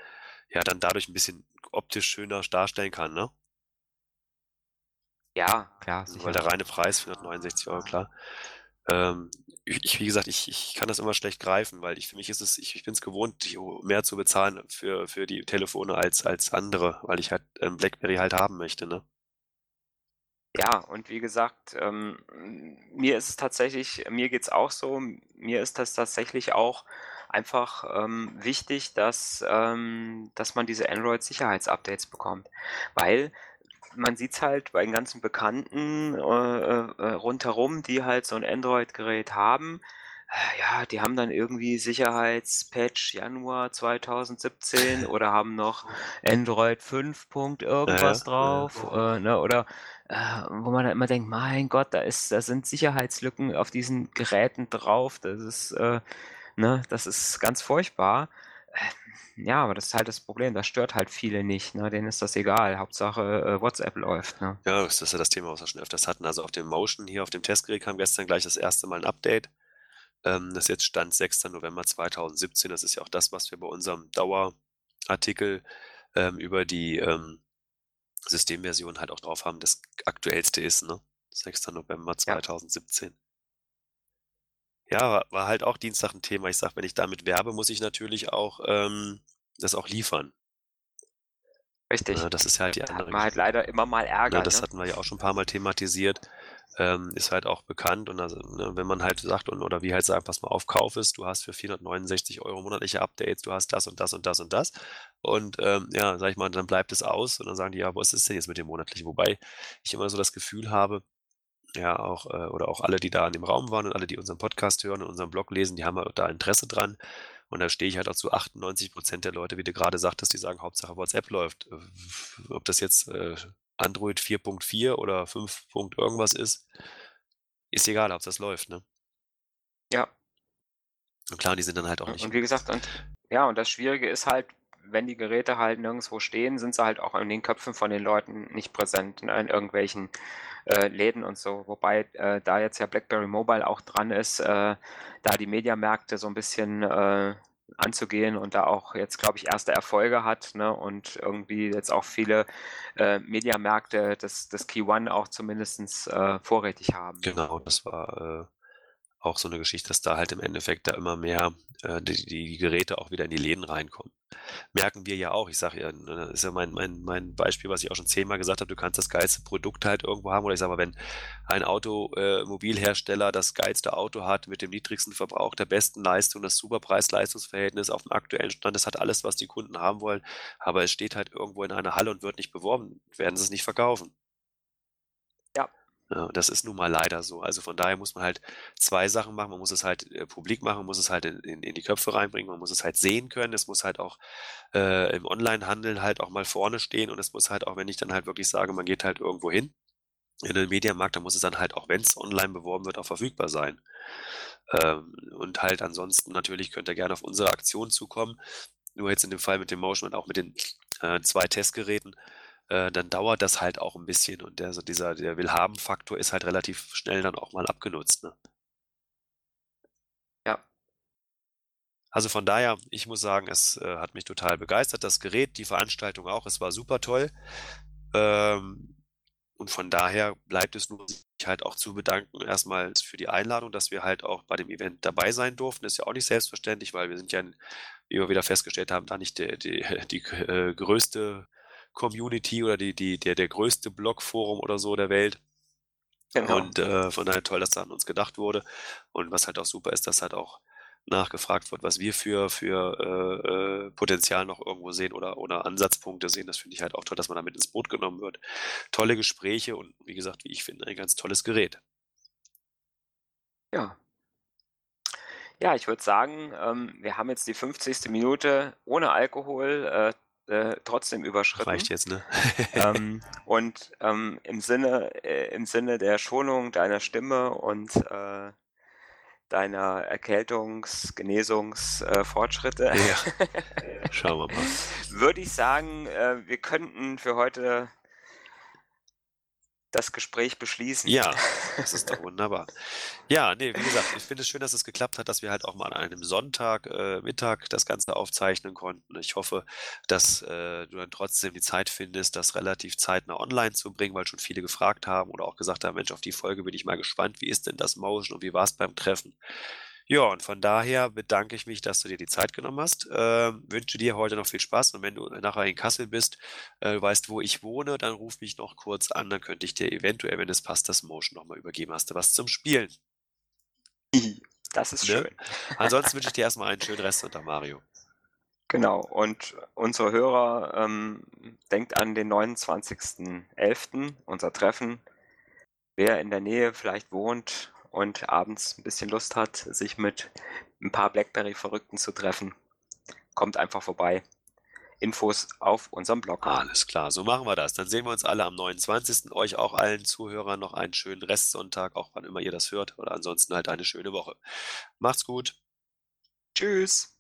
ja, dann dadurch ein bisschen optisch schöner darstellen kann, ne? Ja, klar. Sicher. Weil der reine Preis, 469 Euro, klar. Ähm, ich, wie gesagt, ich, ich kann das immer schlecht greifen, weil ich für mich ist es, ich, ich bin es gewohnt, mehr zu bezahlen für, für die Telefone als, als andere, weil ich halt ein Blackberry halt haben möchte, ne? Ja, und wie gesagt, ähm, mir ist es tatsächlich, mir geht es auch so, mir ist das tatsächlich auch einfach ähm, wichtig, dass, ähm, dass man diese Android-Sicherheitsupdates bekommt. Weil man sieht es halt bei den ganzen Bekannten äh, äh, rundherum, die halt so ein Android-Gerät haben. Äh, ja, die haben dann irgendwie Sicherheitspatch Januar 2017 oder haben noch Android 5. irgendwas ja, drauf. Äh, ne, oder äh, wo man dann immer denkt, mein Gott, da ist, da sind Sicherheitslücken auf diesen Geräten drauf. Das ist, äh, ne, das ist ganz furchtbar. Ja, aber das ist halt das Problem. Das stört halt viele nicht. Ne? Denen ist das egal. Hauptsache äh, WhatsApp läuft. Ne? Ja, das ist ja das Thema, was wir schon öfters hatten. Also auf dem Motion hier auf dem Testgerät kam gestern gleich das erste Mal ein Update. Ähm, das ist jetzt Stand 6. November 2017. Das ist ja auch das, was wir bei unserem Dauerartikel ähm, über die ähm, Systemversion halt auch drauf haben. Das aktuellste ist, ne? 6. November 2017. Ja, ja war, halt auch Dienstag ein Thema. Ich sag, wenn ich damit werbe, muss ich natürlich auch ähm, das auch liefern. Richtig. Ja, das ist halt die andere. Da hat man halt leider immer mal Ärger. Ja, das ne? hatten wir ja auch schon ein paar Mal thematisiert ähm, ist halt auch bekannt. Und also, ne, wenn man halt sagt, und, oder wie halt sagen, pass mal auf, kauf es, du hast für 469 Euro monatliche Updates, du hast das und das und das und das. Und ähm, ja, sag ich mal, dann bleibt es aus und dann sagen die, ja, was ist denn jetzt mit dem monatlichen? Wobei ich immer so das Gefühl habe, ja, auch, äh, oder auch alle, die da in dem Raum waren und alle, die unseren Podcast hören und unseren Blog lesen, die haben halt da Interesse dran. Und da stehe ich halt auch zu 98 Prozent der Leute, wie du gerade sagtest, die sagen, Hauptsache WhatsApp läuft. Äh, ob das jetzt äh, Android 4.4 oder 5. irgendwas ist, ist egal, ob das läuft, ne? Ja. Und klar, die sind dann halt auch nicht. Und wie gesagt, und ja, und das Schwierige ist halt, wenn die Geräte halt nirgendwo stehen, sind sie halt auch in den Köpfen von den Leuten nicht präsent, ne, in irgendwelchen äh, Läden und so. Wobei äh, da jetzt ja BlackBerry Mobile auch dran ist, äh, da die Mediamärkte so ein bisschen äh, anzugehen und da auch jetzt, glaube ich, erste Erfolge hat ne? und irgendwie jetzt auch viele äh, Mediamärkte das, das Key One auch zumindest äh, vorrätig haben. Genau, das war äh, auch so eine Geschichte, dass da halt im Endeffekt da immer mehr äh, die, die Geräte auch wieder in die Läden reinkommen. Merken wir ja auch. Ich sage ja, ne, das ist ja mein, mein, mein Beispiel, was ich auch schon zehnmal gesagt habe, du kannst das geilste Produkt halt irgendwo haben. Oder ich sage mal, wenn ein Automobilhersteller äh, das geilste Auto hat mit dem niedrigsten Verbrauch, der besten Leistung, das super Preis-Leistungsverhältnis auf dem aktuellen Stand, das hat alles, was die Kunden haben wollen, aber es steht halt irgendwo in einer Halle und wird nicht beworben, werden sie es nicht verkaufen. Ja, das ist nun mal leider so. Also von daher muss man halt zwei Sachen machen. Man muss es halt äh, publik machen, man muss es halt in, in, in die Köpfe reinbringen, man muss es halt sehen können. Es muss halt auch äh, im Online-Handel halt auch mal vorne stehen und es muss halt auch, wenn ich dann halt wirklich sage, man geht halt irgendwo hin in den Mediamarkt, dann muss es dann halt auch, wenn es online beworben wird, auch verfügbar sein. Ähm, und halt ansonsten natürlich könnt ihr gerne auf unsere Aktion zukommen. Nur jetzt in dem Fall mit dem Motion und auch mit den äh, zwei Testgeräten äh, dann dauert das halt auch ein bisschen und der, so dieser, der Willhaben-Faktor ist halt relativ schnell dann auch mal abgenutzt. Ne? Ja. Also von daher, ich muss sagen, es äh, hat mich total begeistert, das Gerät, die Veranstaltung auch, es war super toll. Ähm, und von daher bleibt es nur, sich halt auch zu bedanken, erstmal für die Einladung, dass wir halt auch bei dem Event dabei sein durften. Das ist ja auch nicht selbstverständlich, weil wir sind ja, wie wir wieder festgestellt haben, da nicht die, die, die äh, größte Community oder die, die, der, der größte Blogforum oder so der Welt. Genau. Und äh, von daher toll, dass da an uns gedacht wurde. Und was halt auch super ist, dass halt auch nachgefragt wird, was wir für, für äh, äh, Potenzial noch irgendwo sehen oder, oder Ansatzpunkte sehen. Das finde ich halt auch toll, dass man damit ins Boot genommen wird. Tolle Gespräche und wie gesagt, wie ich finde, ein ganz tolles Gerät. Ja. Ja, ich würde sagen, ähm, wir haben jetzt die 50. Minute ohne Alkohol. Äh, äh, trotzdem überschritten. Reicht jetzt, ne? ähm, und ähm, im, Sinne, äh, im Sinne der Schonung deiner Stimme und äh, deiner Erkältungs-, Genesungsfortschritte, ja. schauen wir mal. Würde ich sagen, äh, wir könnten für heute das Gespräch beschließen. Ja, das ist doch wunderbar. Ja, nee, wie gesagt, ich finde es schön, dass es geklappt hat, dass wir halt auch mal an einem Sonntag, äh, Mittag das Ganze aufzeichnen konnten. Ich hoffe, dass äh, du dann trotzdem die Zeit findest, das relativ zeitnah online zu bringen, weil schon viele gefragt haben oder auch gesagt haben, Mensch, auf die Folge bin ich mal gespannt, wie ist denn das Motion und wie war es beim Treffen? Ja, und von daher bedanke ich mich, dass du dir die Zeit genommen hast. Äh, wünsche dir heute noch viel Spaß und wenn du nachher in Kassel bist, äh, du weißt, wo ich wohne, dann ruf mich noch kurz an, dann könnte ich dir eventuell, wenn es passt, das Motion nochmal übergeben. Hast du was zum Spielen? Das ist ne? schön. Ansonsten wünsche ich dir erstmal einen schönen Rest unter Mario. Genau, und unsere Hörer ähm, denkt an den 29.11., unser Treffen. Wer in der Nähe vielleicht wohnt und abends ein bisschen Lust hat, sich mit ein paar Blackberry-Verrückten zu treffen, kommt einfach vorbei. Infos auf unserem Blog. Alles klar, so machen wir das. Dann sehen wir uns alle am 29. Euch auch allen Zuhörern noch einen schönen Restsonntag, auch wann immer ihr das hört, oder ansonsten halt eine schöne Woche. Macht's gut. Tschüss.